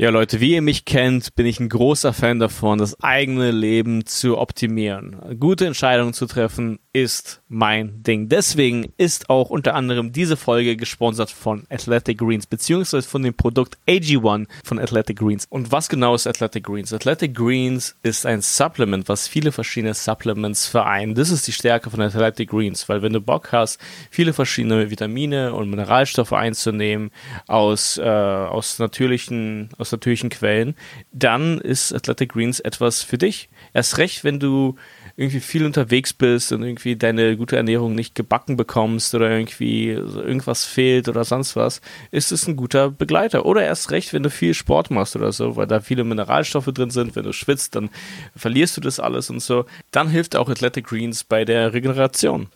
Ja, Leute, wie ihr mich kennt, bin ich ein großer Fan davon, das eigene Leben zu optimieren. Gute Entscheidungen zu treffen ist mein Ding. Deswegen ist auch unter anderem diese Folge gesponsert von Athletic Greens, beziehungsweise von dem Produkt AG1 von Athletic Greens. Und was genau ist Athletic Greens? Athletic Greens ist ein Supplement, was viele verschiedene Supplements vereint. Das ist die Stärke von Athletic Greens, weil wenn du Bock hast, viele verschiedene Vitamine und Mineralstoffe einzunehmen aus, äh, aus natürlichen, aus aus natürlichen Quellen, dann ist Athletic Greens etwas für dich. Erst recht, wenn du irgendwie viel unterwegs bist und irgendwie deine gute Ernährung nicht gebacken bekommst oder irgendwie irgendwas fehlt oder sonst was, ist es ein guter Begleiter. Oder erst recht, wenn du viel Sport machst oder so, weil da viele Mineralstoffe drin sind. Wenn du schwitzt, dann verlierst du das alles und so. Dann hilft auch Athletic Greens bei der Regeneration.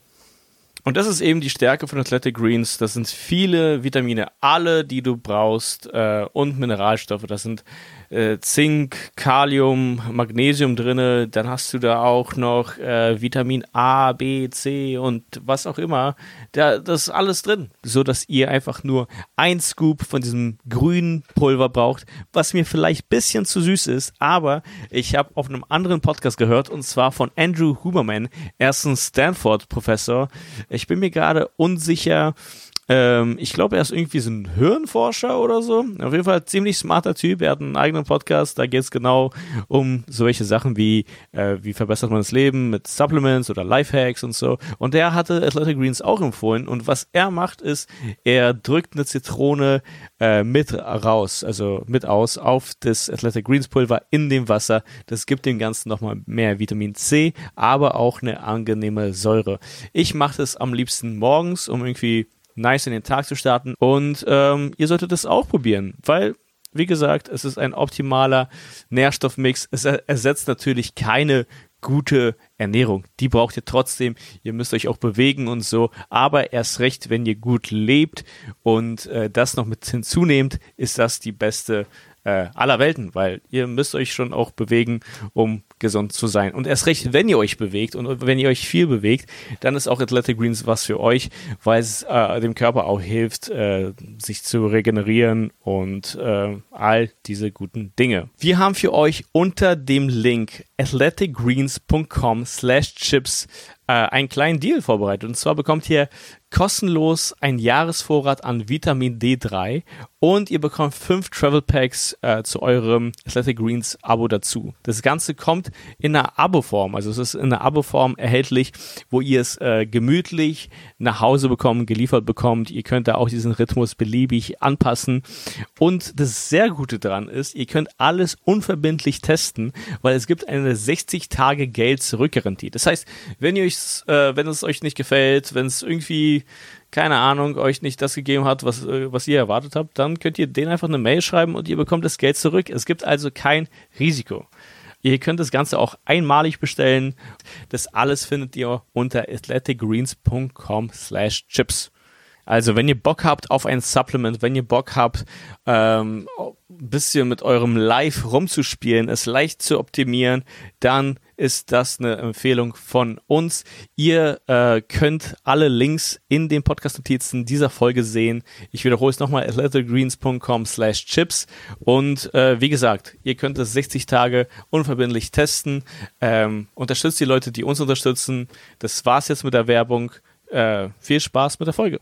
Und das ist eben die Stärke von Athletic Greens. Das sind viele Vitamine, alle, die du brauchst, äh, und Mineralstoffe. Das sind äh, Zink, Kalium, Magnesium drinne. Dann hast du da auch noch äh, Vitamin A, B, C und was auch immer. Da, das ist alles drin, so dass ihr einfach nur ein Scoop von diesem grünen Pulver braucht, was mir vielleicht ein bisschen zu süß ist. Aber ich habe auf einem anderen Podcast gehört und zwar von Andrew Huberman. Er Stanford-Professor. Ich bin mir gerade unsicher, ähm, ich glaube, er ist irgendwie so ein Hirnforscher oder so. Auf jeden Fall ziemlich smarter Typ. Er hat einen eigenen Podcast. Da geht es genau um solche Sachen wie, äh, wie verbessert man das Leben mit Supplements oder Lifehacks und so. Und der hatte Athletic Greens auch empfohlen. Und was er macht, ist, er drückt eine Zitrone äh, mit raus, also mit aus auf das Athletic Greens Pulver in dem Wasser. Das gibt dem Ganzen nochmal mehr Vitamin C, aber auch eine angenehme Säure. Ich mache das am liebsten morgens, um irgendwie nice in den Tag zu starten. Und ähm, ihr solltet das auch probieren, weil, wie gesagt, es ist ein optimaler Nährstoffmix. Es ersetzt natürlich keine gute Ernährung. Die braucht ihr trotzdem. Ihr müsst euch auch bewegen und so. Aber erst recht, wenn ihr gut lebt und äh, das noch mit hinzunehmt, ist das die beste äh, aller Welten, weil ihr müsst euch schon auch bewegen, um gesund zu sein. Und erst recht, wenn ihr euch bewegt und wenn ihr euch viel bewegt, dann ist auch Athletic Greens was für euch, weil es äh, dem Körper auch hilft, äh, sich zu regenerieren und äh, all diese guten Dinge. Wir haben für euch unter dem Link athleticgreens.com slash chips äh, einen kleinen Deal vorbereitet. Und zwar bekommt ihr kostenlos einen Jahresvorrat an Vitamin D3 und ihr bekommt fünf Travel Packs äh, zu eurem Athletic Greens Abo dazu. Das Ganze kommt in einer Abo-Form, also es ist in einer Abo-Form erhältlich, wo ihr es äh, gemütlich nach Hause bekommt, geliefert bekommt. Ihr könnt da auch diesen Rhythmus beliebig anpassen. Und das sehr Gute daran ist, ihr könnt alles unverbindlich testen, weil es gibt eine 60 Tage Geld zurückgarantie. Das heißt, wenn ihr äh, wenn es euch nicht gefällt, wenn es irgendwie keine Ahnung, euch nicht das gegeben hat, was, äh, was ihr erwartet habt, dann könnt ihr denen einfach eine Mail schreiben und ihr bekommt das Geld zurück. Es gibt also kein Risiko. Ihr könnt das Ganze auch einmalig bestellen. Das alles findet ihr unter athleticgreens.com slash chips. Also wenn ihr Bock habt auf ein Supplement, wenn ihr Bock habt, ähm, ein bisschen mit eurem Live rumzuspielen, es leicht zu optimieren, dann ist das eine Empfehlung von uns. Ihr äh, könnt alle Links in den Podcast-Notizen dieser Folge sehen. Ich wiederhole es nochmal, athleticgreens.com slash chips. Und äh, wie gesagt, ihr könnt es 60 Tage unverbindlich testen. Ähm, unterstützt die Leute, die uns unterstützen. Das war's jetzt mit der Werbung. Äh, viel Spaß mit der Folge.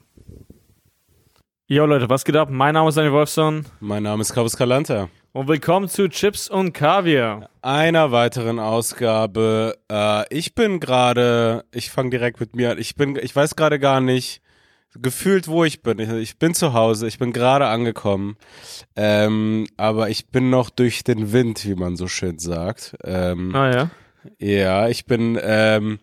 Jo Leute, was geht ab? Mein Name ist Daniel Wolfson. Mein Name ist Carlos Calanta. Und willkommen zu Chips und Kaviar. Einer weiteren Ausgabe. Äh, ich bin gerade, ich fange direkt mit mir an. Ich bin, ich weiß gerade gar nicht, gefühlt, wo ich bin. Ich, ich bin zu Hause, ich bin gerade angekommen. Ähm, aber ich bin noch durch den Wind, wie man so schön sagt. Ähm, ah ja. Ja, ich bin, ähm,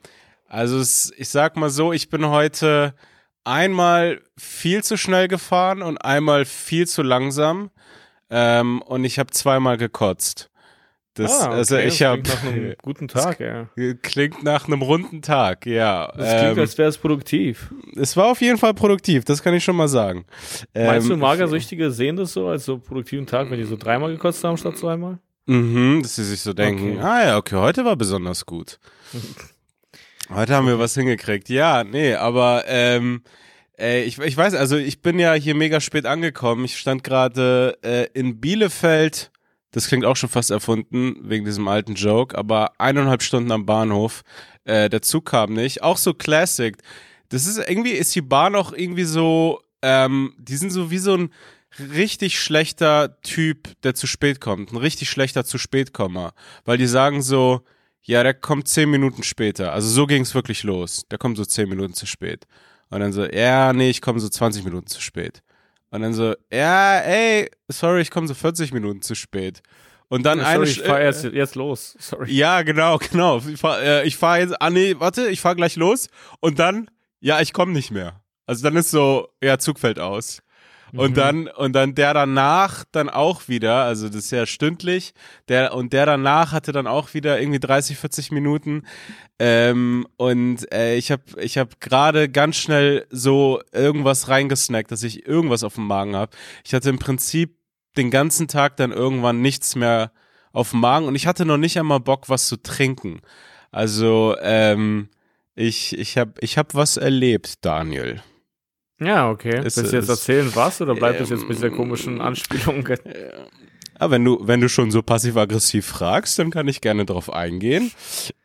also es, ich sag mal so, ich bin heute einmal viel zu schnell gefahren und einmal viel zu langsam. Ähm, und ich habe zweimal gekotzt. Das, ah, okay. also ich habe nach einem guten Tag, ja. Klingt nach einem runden Tag, ja. Das klingt, ähm, als wäre es produktiv. Es war auf jeden Fall produktiv, das kann ich schon mal sagen. Meinst ähm, du, Magersüchtige sehen das so als so produktiven Tag, wenn die so dreimal gekotzt haben statt zweimal? Mhm, dass sie sich so denken, okay. ah ja, okay, heute war besonders gut. heute haben wir was hingekriegt. Ja, nee, aber ähm, Ey, ich, ich weiß, also ich bin ja hier mega spät angekommen. Ich stand gerade äh, in Bielefeld. Das klingt auch schon fast erfunden, wegen diesem alten Joke, aber eineinhalb Stunden am Bahnhof. Äh, der Zug kam nicht. Auch so Classic. Das ist irgendwie, ist die Bahn auch irgendwie so, ähm, die sind so wie so ein richtig schlechter Typ, der zu spät kommt. Ein richtig schlechter zu spätkommer. Weil die sagen so, ja, der kommt zehn Minuten später. Also so ging es wirklich los. Der kommt so zehn Minuten zu spät. Und dann so, ja, nee, ich komme so 20 Minuten zu spät. Und dann so, ja, ey, sorry, ich komme so 40 Minuten zu spät. Und dann sorry, eine ich fahr jetzt, jetzt los. Sorry. Ja, genau, genau. Ich fahre äh, ich fahr jetzt, ah nee, warte, ich fahr gleich los. Und dann, ja, ich komme nicht mehr. Also dann ist so, ja, Zug fällt aus. Und Mhm. dann, und dann der danach dann auch wieder, also das ist ja stündlich, der, und der danach hatte dann auch wieder irgendwie 30, 40 Minuten. Ähm, und äh, ich habe ich hab gerade ganz schnell so irgendwas reingesnackt, dass ich irgendwas auf dem Magen habe. Ich hatte im Prinzip den ganzen Tag dann irgendwann nichts mehr auf dem Magen und ich hatte noch nicht einmal Bock, was zu trinken. Also, ähm, ich, ich habe ich hab was erlebt, Daniel. Ja, okay. Ist- Willst du jetzt erzählen, was? Oder bleibt es jetzt mit dieser Ähm, komischen Anspielung? Ah, wenn du, wenn du schon so passiv-aggressiv fragst, dann kann ich gerne drauf eingehen.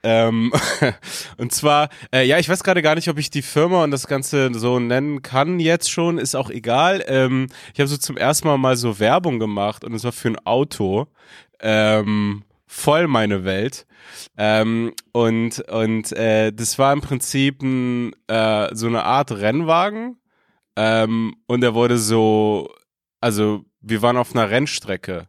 Ähm, und zwar, äh, ja, ich weiß gerade gar nicht, ob ich die Firma und das Ganze so nennen kann jetzt schon, ist auch egal. Ähm, ich habe so zum ersten Mal mal so Werbung gemacht und es war für ein Auto. Ähm, voll meine Welt. Ähm, und und äh, das war im Prinzip ein, äh, so eine Art Rennwagen. Ähm, und er wurde so, also wir waren auf einer Rennstrecke.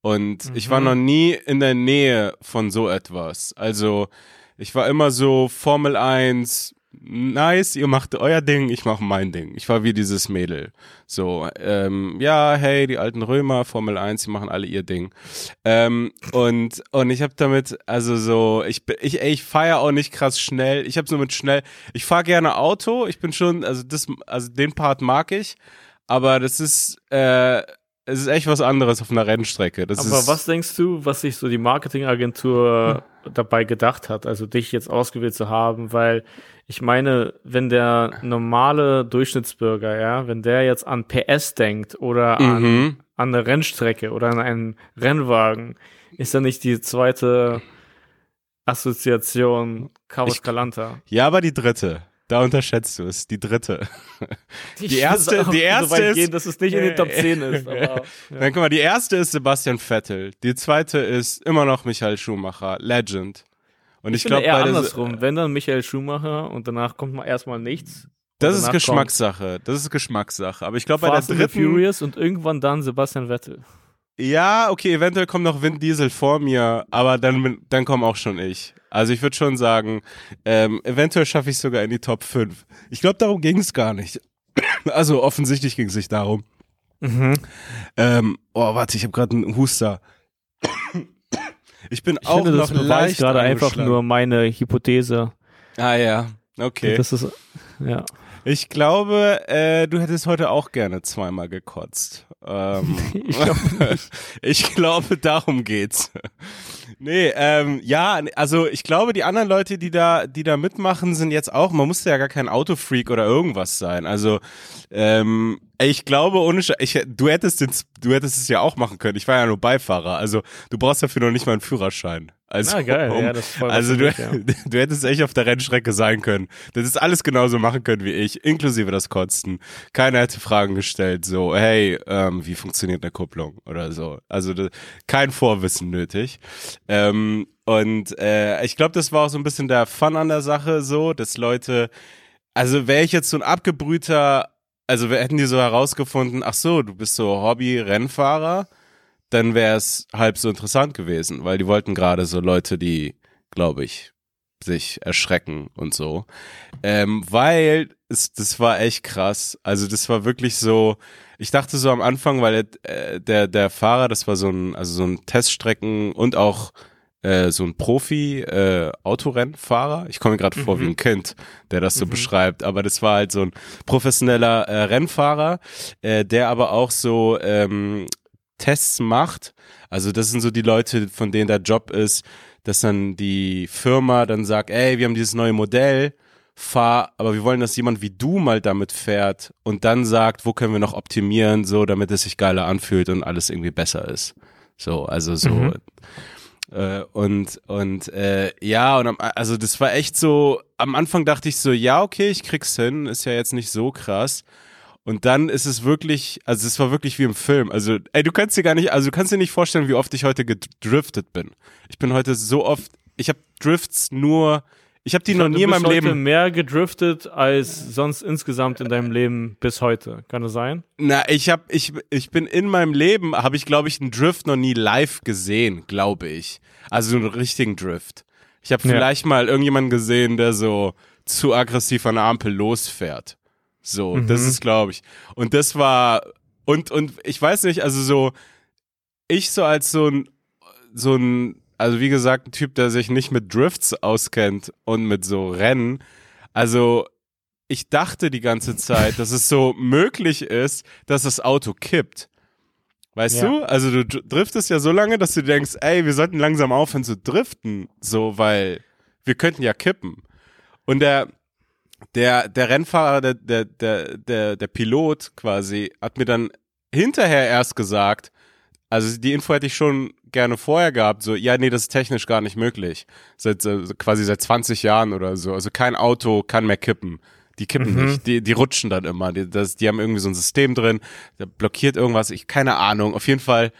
Und ich war Mhm. noch nie in der Nähe von so etwas. Also ich war immer so Formel 1, nice, ihr macht euer Ding, ich mache mein Ding. Ich war wie dieses Mädel. So, ähm, ja, hey, die alten Römer, Formel 1, die machen alle ihr Ding. Ähm, und, und ich habe damit, also so, ich, ich, ey, ich feiere auch nicht krass schnell. Ich habe so mit schnell, ich fahre gerne Auto, ich bin schon, also das, also den Part mag ich, aber das ist, äh, es ist echt was anderes auf einer Rennstrecke. Das Aber was denkst du, was sich so die Marketingagentur. Dabei gedacht hat, also dich jetzt ausgewählt zu haben? Weil ich meine, wenn der normale Durchschnittsbürger, ja, wenn der jetzt an PS denkt oder an, Mhm. an eine Rennstrecke oder an einen Rennwagen, ist da nicht die zweite Assoziation Carlos Calanta? Ja, aber die dritte. Da unterschätzt du es. Die dritte. Die erste- würde auch die erste so ist- gehen, dass es nicht in den Top 10 ist. Aber, ja. Dann guck mal, die erste ist Sebastian Vettel. Die zweite ist immer noch Michael Schumacher. Legend. Und ich, Ich, glaube, andersrum. Wenn dann Michael Schumacher und danach kommt mal erstmal nichts. das ist Geschmackssache. Das ist Geschmackssache. Aber ich glaube, bei der dritten. Furious und irgendwann dann Sebastian Vettel. Ja, okay, eventuell kommt noch Vin Diesel vor mir, aber dann, dann komme auch schon ich. Also ich würde schon sagen, ähm, eventuell schaffe ich sogar in die Top 5. Ich glaube, darum ging es gar nicht. Also offensichtlich ging es nicht darum. Ähm, oh, warte, ich habe gerade einen Huster. Ich bin Ich auch finde, das noch beweist leicht gerade einfach nur meine Hypothese. Ah ja, okay. Das ist, ja. Ich glaube, äh, du hättest heute auch gerne zweimal gekotzt. Ähm, Ich glaube ich glaube, darum geht's. Nee, ähm, ja, also ich glaube, die anderen Leute, die da, die da mitmachen, sind jetzt auch, man musste ja gar kein Autofreak oder irgendwas sein. Also, ähm, ich glaube, ohne Sch ich, du hättest den, du hättest es ja auch machen können. Ich war ja nur Beifahrer. Also, du brauchst dafür noch nicht mal einen Führerschein. Also, Ah, geil, um, ja, das ist voll also du, ja. du hättest echt auf der Rennstrecke sein können. Das ist alles genauso machen können wie ich, inklusive das Kotzen. Keiner hätte Fragen gestellt, so, hey, ähm, wie funktioniert eine Kupplung oder so. Also das, kein Vorwissen nötig. Ähm, und äh, ich glaube, das war auch so ein bisschen der Fun an der Sache, so, dass Leute, also wäre ich jetzt so ein abgebrühter, also wir hätten die so herausgefunden, ach so, du bist so Hobby-Rennfahrer, dann wäre es halb so interessant gewesen, weil die wollten gerade so Leute, die, glaube ich, sich erschrecken und so. Ähm, weil es, das war echt krass. Also das war wirklich so, ich dachte so am Anfang, weil äh, der, der Fahrer, das war so ein, also so ein Teststrecken und auch äh, so ein Profi äh, Autorennfahrer. Ich komme mir gerade vor wie ein Kind, der das so beschreibt, aber das war halt so ein professioneller äh, Rennfahrer, äh, der aber auch so ähm, Tests macht. Also das sind so die Leute, von denen der Job ist, dass dann die Firma dann sagt, ey, wir haben dieses neue Modell fahr, aber wir wollen, dass jemand wie du mal damit fährt und dann sagt, wo können wir noch optimieren, so, damit es sich geiler anfühlt und alles irgendwie besser ist. So, also so. Mhm. Äh, und und äh, ja, und am, also das war echt so, am Anfang dachte ich so, ja, okay, ich krieg's hin, ist ja jetzt nicht so krass. Und dann ist es wirklich, also es war wirklich wie im Film. Also, ey, du kannst dir gar nicht, also du kannst dir nicht vorstellen, wie oft ich heute gedriftet bin. Ich bin heute so oft, ich habe Drifts nur ich habe die ich noch nie in meinem Leben. Du mehr gedriftet als sonst insgesamt in deinem Leben bis heute. Kann das sein? Na, ich habe ich ich bin in meinem Leben habe ich glaube ich einen Drift noch nie live gesehen, glaube ich. Also einen richtigen Drift. Ich habe vielleicht ja. mal irgendjemanden gesehen, der so zu aggressiv an der Ampel losfährt. So, mhm. das ist glaube ich. Und das war und und ich weiß nicht, also so ich so als so ein so ein also wie gesagt, ein Typ, der sich nicht mit Drifts auskennt und mit so Rennen. Also ich dachte die ganze Zeit, dass es so möglich ist, dass das Auto kippt. Weißt ja. du? Also du driftest ja so lange, dass du denkst, ey, wir sollten langsam aufhören zu driften, so, weil wir könnten ja kippen. Und der, der, der Rennfahrer, der, der, der, der, der Pilot quasi, hat mir dann hinterher erst gesagt, also die Info hätte ich schon gerne vorher gehabt, so, ja, nee, das ist technisch gar nicht möglich. Seit äh, quasi seit 20 Jahren oder so. Also kein Auto kann mehr kippen. Die kippen mhm. nicht, die, die rutschen dann immer. Die, das, die haben irgendwie so ein System drin, da blockiert irgendwas, ich keine Ahnung. Auf jeden Fall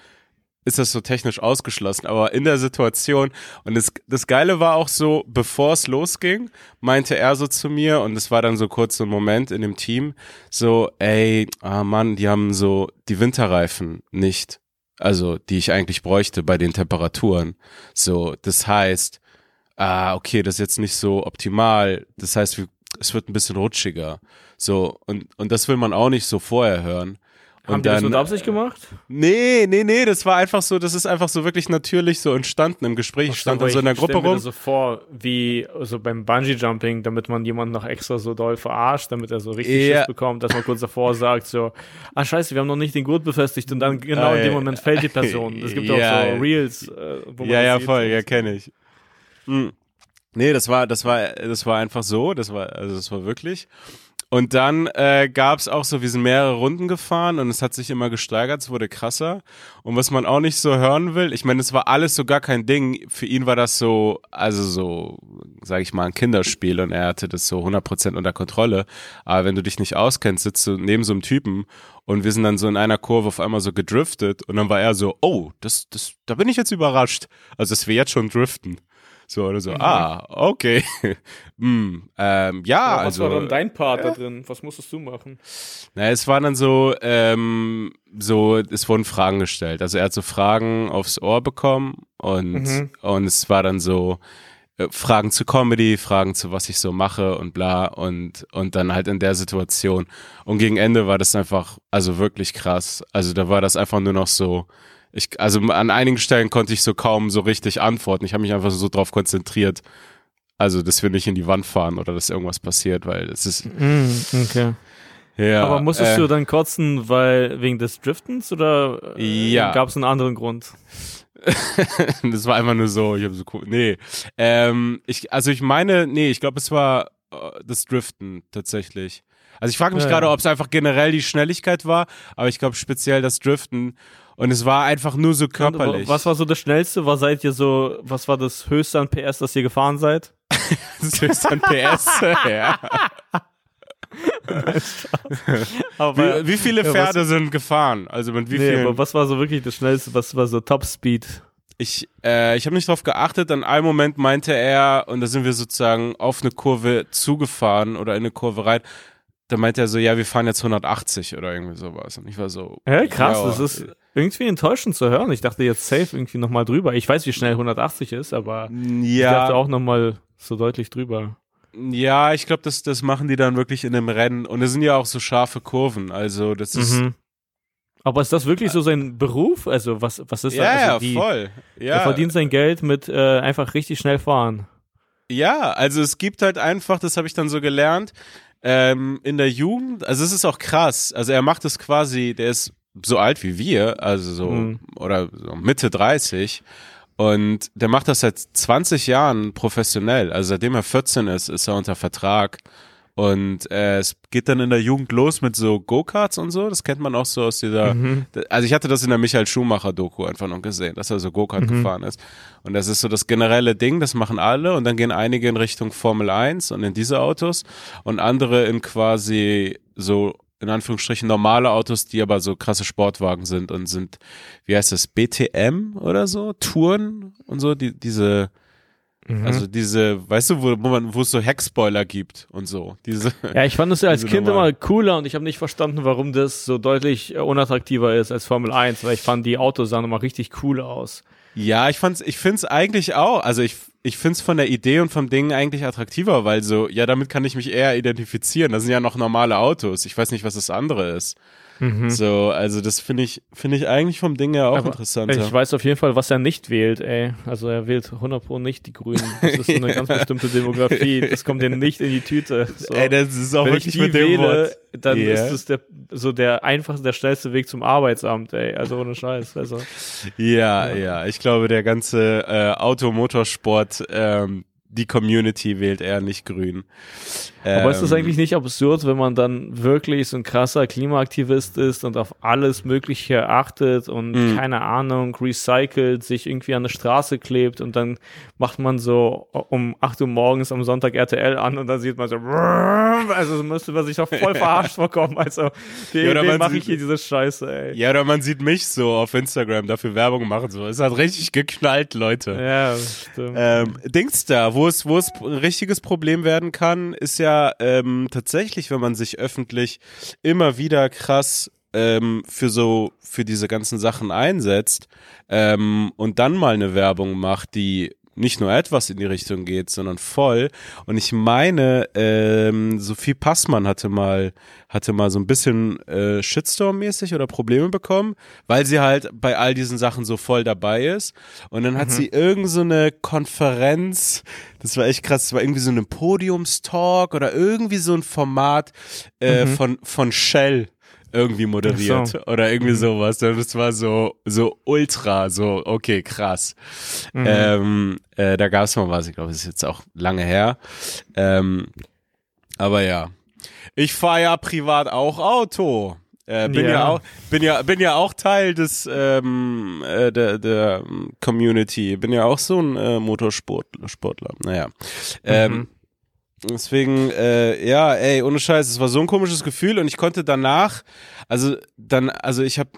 ist das so technisch ausgeschlossen. Aber in der Situation, und das, das Geile war auch so, bevor es losging, meinte er so zu mir, und es war dann so kurz so ein Moment in dem Team, so, ey, ah Mann, die haben so die Winterreifen nicht also die ich eigentlich bräuchte bei den Temperaturen. So, das heißt, ah, okay, das ist jetzt nicht so optimal. Das heißt, es wird ein bisschen rutschiger. So, und, und das will man auch nicht so vorher hören. Haben und die dann, das mit Absicht gemacht? Nee, nee, nee, das war einfach so, das ist einfach so wirklich natürlich so entstanden im Gespräch. Ich stand dann so in der Gruppe rum. Ich mir das so vor, wie so beim Bungee-Jumping, damit man jemanden noch extra so doll verarscht, damit er so richtig ja. Schiss bekommt, dass man kurz davor sagt so, ah scheiße, wir haben noch nicht den Gurt befestigt und dann genau in dem Moment fällt die Person. Es gibt ja, auch so Reels, äh, wo man Ja, ja, voll, ja, kenne ich. Mhm. Nee, das war, das war, das war einfach so, das war, also das war wirklich. Und dann äh, gab es auch so, wir sind mehrere Runden gefahren und es hat sich immer gesteigert, es wurde krasser. Und was man auch nicht so hören will, ich meine, es war alles so gar kein Ding. Für ihn war das so, also so, sag ich mal, ein Kinderspiel und er hatte das so 100% unter Kontrolle. Aber wenn du dich nicht auskennst, sitzt du neben so einem Typen und wir sind dann so in einer Kurve auf einmal so gedriftet und dann war er so, oh, das, das, da bin ich jetzt überrascht. Also, dass wir jetzt schon driften. So, oder so, mhm. ah, okay. hm, ähm, ja, ja, was also. Was war dann dein Part äh, da drin? Was musstest du machen? Na, es war dann so, ähm, so, es wurden Fragen gestellt. Also er hat so Fragen aufs Ohr bekommen und, mhm. und es war dann so, äh, Fragen zu Comedy, Fragen zu was ich so mache und bla und und dann halt in der Situation und gegen Ende war das einfach also wirklich krass. Also da war das einfach nur noch so ich, also an einigen Stellen konnte ich so kaum so richtig antworten. Ich habe mich einfach so drauf konzentriert. Also, dass wir nicht in die Wand fahren oder dass irgendwas passiert, weil es ist. Mm, okay. Ja, Aber musstest äh, du dann kotzen, weil wegen des Driftens oder äh, ja. gab es einen anderen Grund? das war einfach nur so, ich habe so cool. Nee. Ähm, ich, also ich meine, nee, ich glaube, es war äh, das Driften tatsächlich. Also ich frage mich ja, gerade, ob es einfach generell die Schnelligkeit war, aber ich glaube speziell das Driften. Und es war einfach nur so körperlich. Was war so das Schnellste? Was seid ihr so, was war das höchste an PS, das ihr gefahren seid? das höchste an PS, ja. wie, wie, viele Pferde ja, sind gefahren? Also mit wie nee, vielen? Aber was war so wirklich das Schnellste? Was war so Top Speed? Ich, äh, ich habe nicht drauf geachtet. An einem Moment meinte er, und da sind wir sozusagen auf eine Kurve zugefahren oder in eine Kurve rein da meinte er so, ja, wir fahren jetzt 180 oder irgendwie sowas. Und ich war so. Ja, krass, ja, das ist irgendwie enttäuschend zu hören. Ich dachte jetzt safe irgendwie nochmal drüber. Ich weiß, wie schnell 180 ist, aber ja. ich dachte auch nochmal so deutlich drüber. Ja, ich glaube, das, das machen die dann wirklich in einem Rennen. Und es sind ja auch so scharfe Kurven. Also, das ist. Mhm. Aber ist das wirklich so sein Beruf? Also, was, was ist ja, das? Also ja, die, voll. Ja. Er verdient sein Geld mit äh, einfach richtig schnell fahren. Ja, also es gibt halt einfach, das habe ich dann so gelernt, ähm, in der Jugend, also es ist auch krass. Also er macht es quasi, der ist so alt wie wir, also so, mhm. oder so Mitte 30. Und der macht das seit 20 Jahren professionell. Also seitdem er 14 ist, ist er unter Vertrag. Und äh, es geht dann in der Jugend los mit so Go-Karts und so. Das kennt man auch so aus dieser. Mhm. Also ich hatte das in der Michael Schumacher-Doku einfach noch gesehen, dass er so Go-Kart Mhm. gefahren ist. Und das ist so das generelle Ding, das machen alle. Und dann gehen einige in Richtung Formel 1 und in diese Autos und andere in quasi so in Anführungsstrichen normale Autos, die aber so krasse Sportwagen sind und sind, wie heißt das, BTM oder so, Touren und so, die, diese, Mhm. also diese, weißt du, wo, man, wo es so Heckspoiler gibt und so, diese, Ja, ich fand es ja als Kind normal. immer cooler und ich habe nicht verstanden, warum das so deutlich äh, unattraktiver ist als Formel 1, weil ich fand, die Autos sahen immer richtig cool aus. Ja, ich fand's, ich find's eigentlich auch, also ich, ich find's von der Idee und vom Ding eigentlich attraktiver, weil so, ja, damit kann ich mich eher identifizieren. Das sind ja noch normale Autos. Ich weiß nicht, was das andere ist. So, also das finde ich, finde ich eigentlich vom Ding her auch Aber interessanter. Ich weiß auf jeden Fall, was er nicht wählt, ey. Also er wählt 100 Pro nicht die Grünen. Das ist eine ganz bestimmte Demografie. Das kommt denen nicht in die Tüte. So. Ey, das ist auch Wenn ich wirklich die mit dem wähle, Wort. dann Ja. ist es der, so der einfachste, der schnellste Weg zum Arbeitsamt, ey. Also ohne Scheiß. Also, Ja, ja, ich glaube, der ganze äh, Automotorsport, ähm, die Community wählt eher nicht grün. Aber ist das Ähm, eigentlich nicht absurd, wenn man dann wirklich so ein krasser Klimaaktivist ist und auf alles Mögliche achtet und Mhm. keine Ahnung, recycelt, sich irgendwie an eine Straße klebt und dann macht man so um 8 Uhr morgens am Sonntag RTL an und dann sieht man so, also so müsste man sich doch voll verarscht vorkommen. Also, Ja, wem man mache ich hier diese Scheiße, ey? Ja, oder man sieht mich so auf Instagram dafür Werbung machen. So, es hat richtig geknallt, Leute. Ja, stimmt. Ähm, Dings da, wo es, wo es ein richtiges Problem werden kann, ist ja ähm, tatsächlich, wenn man sich öffentlich immer wieder krass ähm, für so, für diese ganzen Sachen einsetzt ähm, und dann mal eine Werbung macht, die nicht nur etwas in die Richtung geht, sondern voll. Und ich meine, ähm, Sophie Passmann hatte mal, hatte mal so ein bisschen äh, Shitstorm-mäßig oder Probleme bekommen, weil sie halt bei all diesen Sachen so voll dabei ist. Und dann hat sie irgend so eine Konferenz, das war echt krass, das war irgendwie so ein Podiumstalk oder irgendwie so ein Format äh, von, von Shell irgendwie moderiert so. oder irgendwie sowas. Und das war so, so ultra, so, okay, krass. Ähm, äh, da gab es mal was, ich glaube, das ist jetzt auch lange her. Ähm, aber ja. Ich fahre ja privat auch Auto. Äh, bin ja. Ja. auch bin ja bin ja auch Teil des ähm, äh, der, der Community bin ja auch so ein äh, Motorsportler Sportler naja ähm, deswegen äh, ja ey ohne Scheiß es war so ein komisches Gefühl und ich konnte danach also dann also ich habe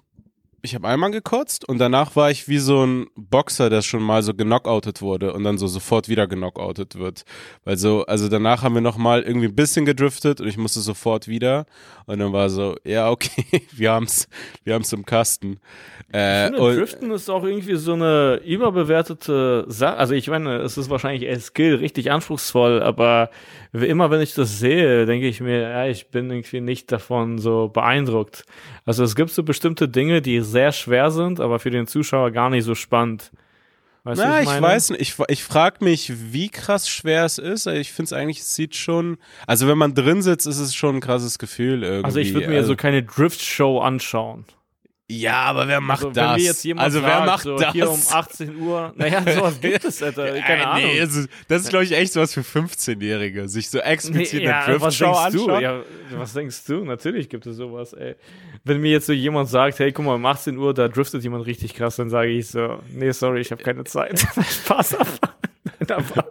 ich habe einmal gekotzt und danach war ich wie so ein Boxer, der schon mal so genockoutet wurde und dann so sofort wieder genockoutet wird. Weil so, also danach haben wir noch mal irgendwie ein bisschen gedriftet und ich musste sofort wieder und dann war so, ja okay, wir haben's, wir haben's im Kasten. Äh, Ich finde, und, Driften ist auch irgendwie so eine überbewertete Sache. Also ich meine, es ist wahrscheinlich als Skill richtig anspruchsvoll, aber immer, wenn ich das sehe, denke ich mir, ja, ich bin irgendwie nicht davon so beeindruckt. Also es gibt so bestimmte Dinge, die sehr schwer sind, aber für den Zuschauer gar nicht so spannend. Weißt na, ich meine? weiß nicht, ich, ich frage mich, wie krass schwer es ist. Ich finde es eigentlich, es sieht schon, also wenn man drin sitzt, ist es schon ein krasses Gefühl irgendwie. Also ich würde mir also, so keine Drift-Show anschauen. Ja, aber wer macht Also das? also sagt, wer macht so das? hier um 18 Uhr, naja, sowas gibt es, Alter, keine Äh, Ahnung. Nee, das ist, glaube ich, echt sowas für 15-Jährige, sich so explizit Nee, eine was Driftshow denkst du? anschauen. Ja, was denkst du? Natürlich gibt es sowas, ey. Wenn mir jetzt so jemand sagt, hey, guck mal, um 18 Uhr, da driftet jemand richtig krass, dann sage ich so, nee, sorry, ich habe keine Zeit. Spaß aber. aber,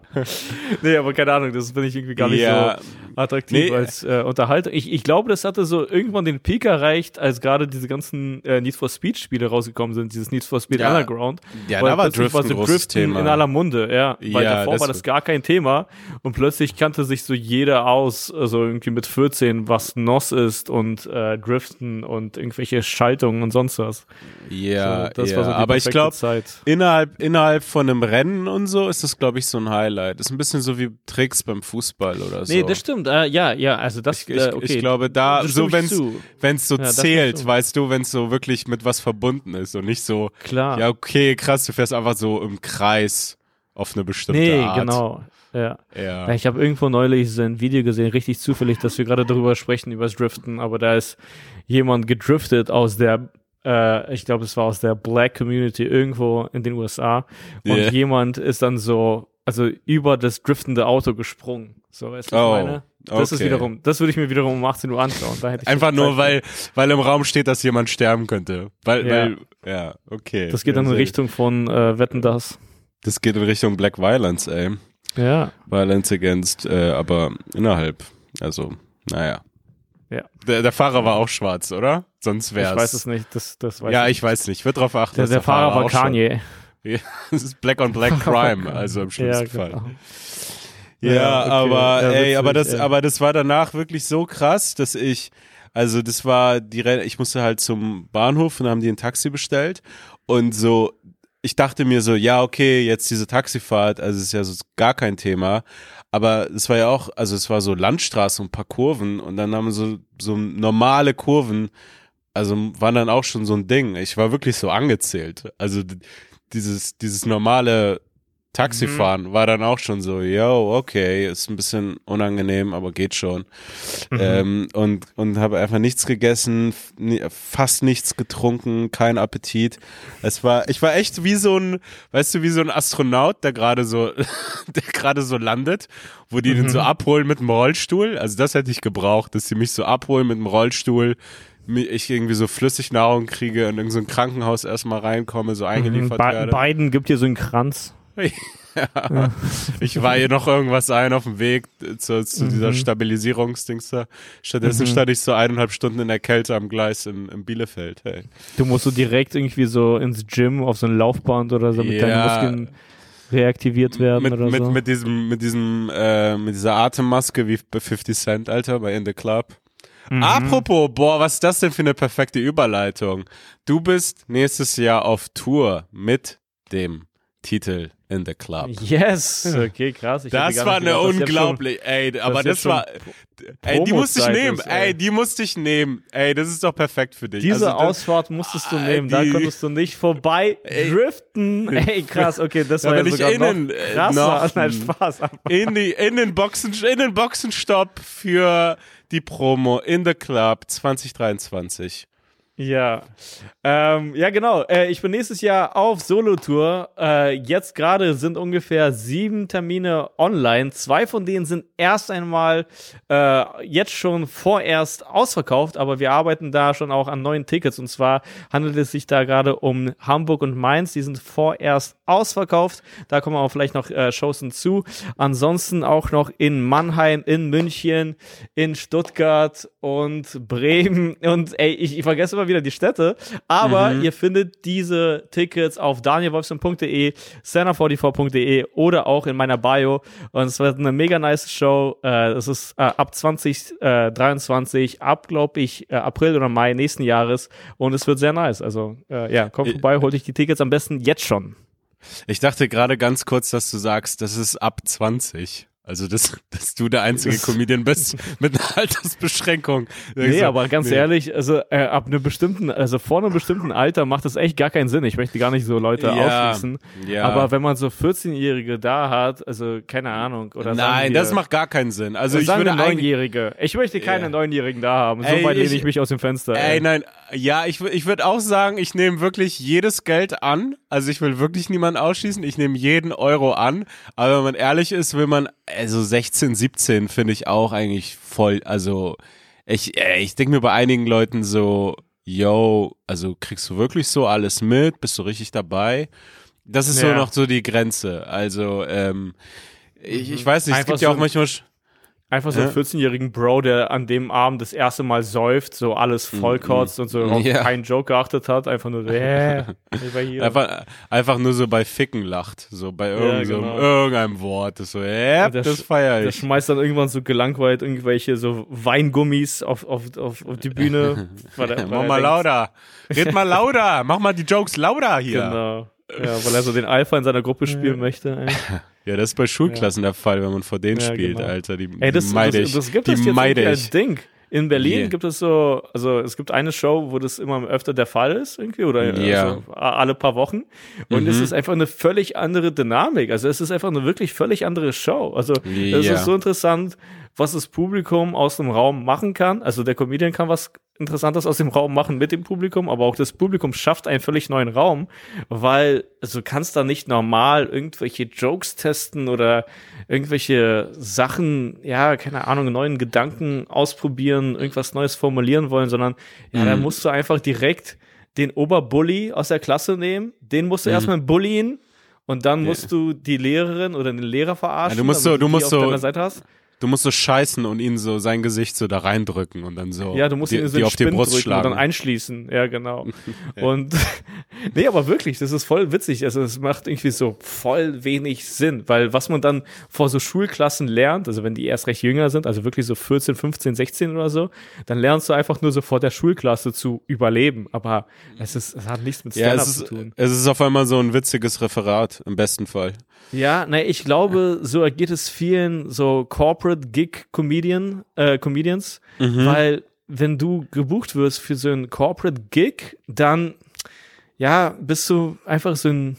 nee, aber keine Ahnung, das bin ich irgendwie gar nicht Ja. so attraktiv Nee. als äh, Unterhaltung. Ich, ich glaube, das hatte so irgendwann den Peak erreicht, als gerade diese ganzen äh, Need for Speed Spiele rausgekommen sind, dieses Need for Speed Ja. Underground. Ja, da war plötzlich Drift ein so Driften Thema. in aller Munde, ja. Weil Ja, davor war das- das gar kein Thema und plötzlich kannte sich so jeder aus, also irgendwie mit 14, was NOS ist und äh, Driften und irgendwelche Schaltungen und sonst was. Ja, so, das ja. war so die aber ich glaube, innerhalb, innerhalb von einem Rennen und so ist das, glaube ich, so ein Highlight. Ist ein bisschen so wie Tricks beim Fußball oder so. Nee, das stimmt. Äh, ja, ja, also das, ich, ich, äh, okay. ich glaube, da, so ich wenn's, zu. wenn's so Ja, zählt, weißt du, wenn's so wirklich mit was verbunden ist und nicht so, Klar. ja, okay, krass, du fährst einfach so im Kreis auf eine bestimmte nee, Art. genau. Ja. Ja. Ja, ich habe irgendwo neulich so ein Video gesehen, richtig zufällig, dass wir gerade darüber sprechen, über das Driften, aber da ist jemand gedriftet aus der äh, ich glaube, es war aus der Black Community irgendwo in den USA. Und Yeah. jemand ist dann so, also über das driftende Auto gesprungen. So, weißt du, was Oh, ich meine? Das ist okay. wiederum, das würde ich mir wiederum um 18 Uhr anschauen. Einfach nur, weil, weil im Raum steht, dass jemand sterben könnte. Weil, Ja. weil, ja, okay. Das geht dann in Richtung von äh, Wetten das. Das geht in Richtung Black Violence, ey. Ja. Violence against, äh, aber innerhalb. Also, naja. Ja. Der, der Fahrer war auch schwarz, oder? Sonst wär's. Ich weiß es nicht. Das, das weiß ja, ich. ich weiß nicht. Ich würde darauf achten, Der, dass der Fahrer war auch schwarz- Kanye. Ja, das ist Black on Black Crime, also im schlimmsten Fall. genau. Ja, Ja, okay. aber Ja, ey, witzig, aber das, aber das war danach wirklich so krass, dass ich, also das war die, Re- ich musste halt zum Bahnhof und haben die ein Taxi bestellt und so, ich dachte mir so, ja okay, jetzt diese Taxifahrt, also ist ja so gar kein Thema, aber es war ja auch, also es war so Landstraße und ein paar Kurven und dann haben wir so so normale Kurven, also waren dann auch schon so ein Ding. Ich war wirklich so angezählt, also dieses dieses normale Taxifahren war dann auch schon so, yo, okay, ist ein bisschen unangenehm, aber geht schon. Ähm, und und habe einfach nichts gegessen, fast nichts getrunken, kein Appetit. Es war, ich war echt wie so ein, weißt du, wie so ein Astronaut, der gerade so, der gerade so landet, wo die den so abholen mit dem Rollstuhl. Also das hätte ich gebraucht, dass sie mich so abholen mit dem Rollstuhl. Ich irgendwie so Flüssignahrung kriege und in so ein Krankenhaus erstmal reinkomme, so eingeliefert Bi werde. Biden gibt dir so einen Kranz. Ja. Ich war hier noch irgendwas ein auf dem Weg zu, zu dieser Mhm. Stabilisierungsdings da. Stattdessen stand ich so eineinhalb Stunden in der Kälte am Gleis in, in Bielefeld. Hey. Du musst so direkt irgendwie so ins Gym auf so ein Laufband oder so, damit deine Ja. Muskeln reaktiviert werden Mit, oder mit, so. mit diesem, mit diesem, äh, mit dieser Atemmaske wie bei 50 Cent, Alter, bei In the Club. Mhm. Apropos, boah, was ist das denn für eine perfekte Überleitung? Du bist nächstes Jahr auf Tour mit dem Titel In the Club. Yes, okay, krass. Das war eine unglaublich, ey, aber das schon war, ey, die musste ich nehmen, ist, ey. ey. die musste ich nehmen, ey, das ist doch perfekt für dich. Diese Also das- Ausfahrt musstest du Ah, nehmen, da die- konntest du nicht vorbei Ey. driften. Ey, krass, okay, das Da war ja bin ich sogar innen, noch äh, krasser. noch- Nein, Spaß. in die, in den Boxen, in den Boxenstopp für die Promo in the Club 2023. Ja, ähm, ja genau. Äh, ich bin nächstes Jahr auf Solo-Tour. Äh, jetzt gerade sind ungefähr sieben Termine online. Zwei von denen sind erst einmal äh, jetzt schon vorerst ausverkauft, aber wir arbeiten da schon auch an neuen Tickets. Und zwar handelt es sich da gerade um Hamburg und Mainz. Die sind vorerst ausverkauft. Da kommen auch vielleicht noch äh, Shows hinzu. Ansonsten auch noch in Mannheim, in München, in Stuttgart und Bremen. Und ey, ich, ich vergesse immer wieder die Städte. Aber ihr findet diese Tickets auf danielwolfson.de, center44.de oder auch in meiner Bio. Und es wird eine mega nice Show. Äh, Es ist äh, ab 2023, ab, glaube ich, äh, April oder Mai nächsten Jahres. Und es wird sehr nice. Also, äh, ja, komm vorbei, hol dich die Tickets am besten jetzt schon. Ich dachte gerade ganz kurz, dass du sagst, das ist ab 20. Also, dass, dass du der einzige Comedian bist mit einer Altersbeschränkung. Nee, So, aber ganz nee. ehrlich, also äh, ab einem bestimmten, also vor einem bestimmten Alter macht das echt gar keinen Sinn. Ich möchte gar nicht so Leute Ja, ausschließen. ja. Aber wenn man so 14-Jährige da hat, also keine Ahnung. Oder Nein, wir, das macht gar keinen Sinn. Also, also ich würde. Neunjährige. Ich möchte keine. Neunjährigen da haben. So Ey, weit lehne ich- ich mich aus dem Fenster. Ey, nein, ja, ich, ich würde auch sagen, ich nehme wirklich jedes Geld an. Also ich will wirklich niemanden ausschließen. Ich nehme jeden Euro an. Aber wenn man ehrlich ist, will man, also 16, 17 finde ich auch eigentlich voll, also ich, äh, ich denke mir bei einigen Leuten so, yo, also kriegst du wirklich so alles mit? Bist du richtig dabei? Das ist so Ja. noch so die Grenze. Also, ähm, ich, ich weiß nicht, es Einfach gibt ja so auch manchmal, Einfach so Ja. einen 14-jährigen Bro, der an dem Abend das erste Mal säuft, so alles vollkotzt und so auf Ja. keinen Joke geachtet hat. Einfach nur, so, äh. Einfach, einfach nur so bei Ficken lacht, so bei irgend so, genau. irgendeinem Wort. Das so, äh, der das feier Der ich. schmeißt dann irgendwann so gelangweilt irgendwelche so Weingummis auf, auf, auf, auf die Bühne. weil weil Mach mal denkt- lauter. Red mal lauter. Mach mal die Jokes lauter hier. Genau. Ja, weil er so den Alpha in seiner Gruppe spielen möchte. Ey, Ja, das ist bei Schulklassen der Fall, wenn man vor denen Ja, spielt, genau. Alter. Die, ey das, die meide das, ich. das gibt die es jetzt als. Ding. In Berlin Yeah. gibt es so, also es gibt eine Show, wo das immer öfter der Fall ist, irgendwie, oder Ja. also, alle paar Wochen. Und es Mhm. ist einfach eine völlig andere Dynamik. Also es ist einfach eine wirklich völlig andere Show. Also es Ja. ist so interessant, was das Publikum aus dem Raum machen kann. Also der Comedian kann was Interessantes aus dem Raum machen mit dem Publikum, aber auch das Publikum schafft einen völlig neuen Raum, weil also du kannst da nicht normal irgendwelche Jokes testen oder irgendwelche Sachen, ja, keine Ahnung, neuen Gedanken ausprobieren, irgendwas Neues formulieren wollen, sondern ja, mhm. da musst du einfach direkt den Oberbully aus der Klasse nehmen, den musst du mhm. erstmal bullyen und dann musst ja. du die Lehrerin oder den Lehrer verarschen, ja, du musst so, du musst so, Seite hast. Du musst so scheißen und ihn so sein Gesicht so da reindrücken und dann so ja, du musst die, ihn so die auf die Brust schlagen und dann einschließen. Ja, genau. ja. Und nee, aber wirklich, das ist voll witzig. Also es macht irgendwie so voll wenig Sinn, weil was man dann vor so Schulklassen lernt, also wenn die erst recht jünger sind, also wirklich so 14, 15, 16 oder so, dann lernst du einfach nur so vor der Schulklasse zu überleben. Aber es ist, es hat nichts mit Stand-up ja, zu tun. Es ist auf einmal so ein witziges Referat im besten Fall. Ja, ne, ich glaube, so ergeht es vielen so Corporate Gig Comedian, äh, Comedians, mhm. weil wenn du gebucht wirst für so ein Corporate Gig, dann ja, bist du einfach so ein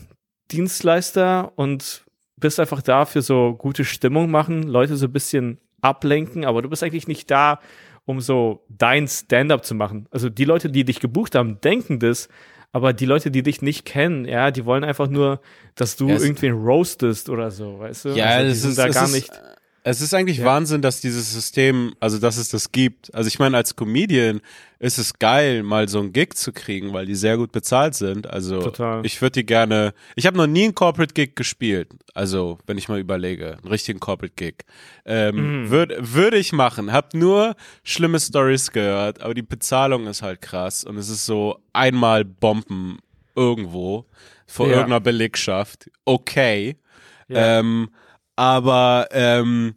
Dienstleister und bist einfach da für so gute Stimmung machen, Leute so ein bisschen ablenken, aber du bist eigentlich nicht da, um so dein Stand-up zu machen. Also die Leute, die dich gebucht haben, denken das, aber die Leute, die dich nicht kennen, ja, die wollen einfach nur, dass du ja, irgendwen roastest oder so, weißt du? Ja, also, das ist da gar ist, nicht. Es ist eigentlich ja. Wahnsinn, dass dieses System, also dass es das gibt. Also ich meine, als Comedian ist es geil, mal so einen Gig zu kriegen, weil die sehr gut bezahlt sind. Also Total. ich würde die gerne. Ich habe noch nie einen Corporate Gig gespielt. Also wenn ich mal überlege, einen richtigen Corporate Gig ähm, mhm. würde würde ich machen. Hab nur schlimme Stories gehört, aber die Bezahlung ist halt krass und es ist so einmal Bomben irgendwo vor ja. irgendeiner Belegschaft. Okay. Ja. Ähm, aber ähm,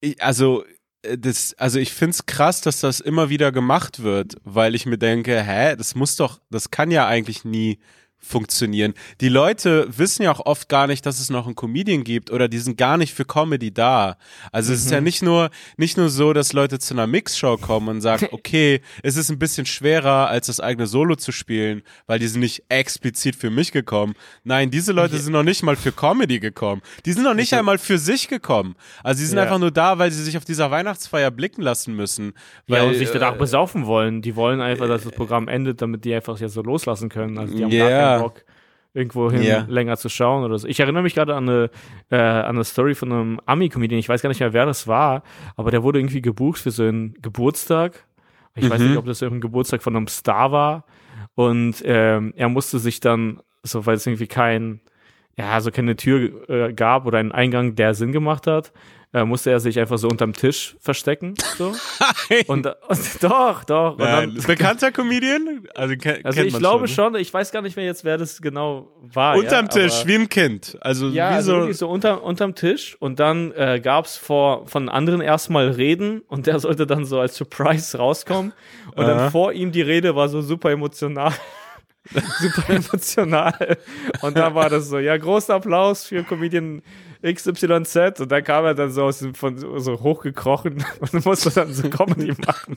ich, also äh, das, also ich find's krass, dass das immer wieder gemacht wird, weil ich mir denke, hä, das muss doch, das kann ja eigentlich nie funktionieren. Die Leute wissen ja auch oft gar nicht, dass es noch einen Comedian gibt oder die sind gar nicht für Comedy da. Also mhm. es ist ja mhm. nicht nur nicht nur so, dass Leute zu einer Mixshow kommen und sagen, okay, es ist ein bisschen schwerer als das eigene Solo zu spielen, weil die sind nicht explizit für mich gekommen. Nein, diese Leute sind noch nicht mal für Comedy gekommen. Die sind noch nicht einmal für sich gekommen. Also sie sind ja. einfach nur da, weil sie sich auf dieser Weihnachtsfeier blicken lassen müssen, weil ja, und sich danach äh, besaufen wollen. Die wollen einfach, dass das Programm endet, damit die einfach ja so loslassen können. Also die haben yeah. Bock, irgendwo hin yeah. länger zu schauen oder so. Ich erinnere mich gerade an eine, äh, an eine Story von einem Ami-Comedian, ich weiß gar nicht mehr, wer das war, aber der wurde irgendwie gebucht für so einen Geburtstag. Ich mhm. weiß nicht, mhm. ob das irgendein Geburtstag von einem Star war. Und ähm, er musste sich dann, so weil es irgendwie kein, ja, so keine Tür äh, gab oder einen Eingang, der Sinn gemacht hat, äh, musste er sich einfach so unterm Tisch verstecken. So. und, und, doch, doch. Nein, dann, bekannter Comedian? Also, also ich glaube schon, ne? ich weiß gar nicht mehr jetzt, wer das genau war. Unterm ja, Tisch, aber, wie ein Kind. Also ja, wie also so, so unter, unterm Tisch und dann äh, gab es von anderen erstmal Reden und der sollte dann so als Surprise rauskommen. Und dann vor ihm die Rede war so super emotional. super emotional. Und da war das so, ja, großer Applaus für Comedian XYZ und dann kam er dann so aus dem, von so hochgekrochen und musste dann so Comedy machen.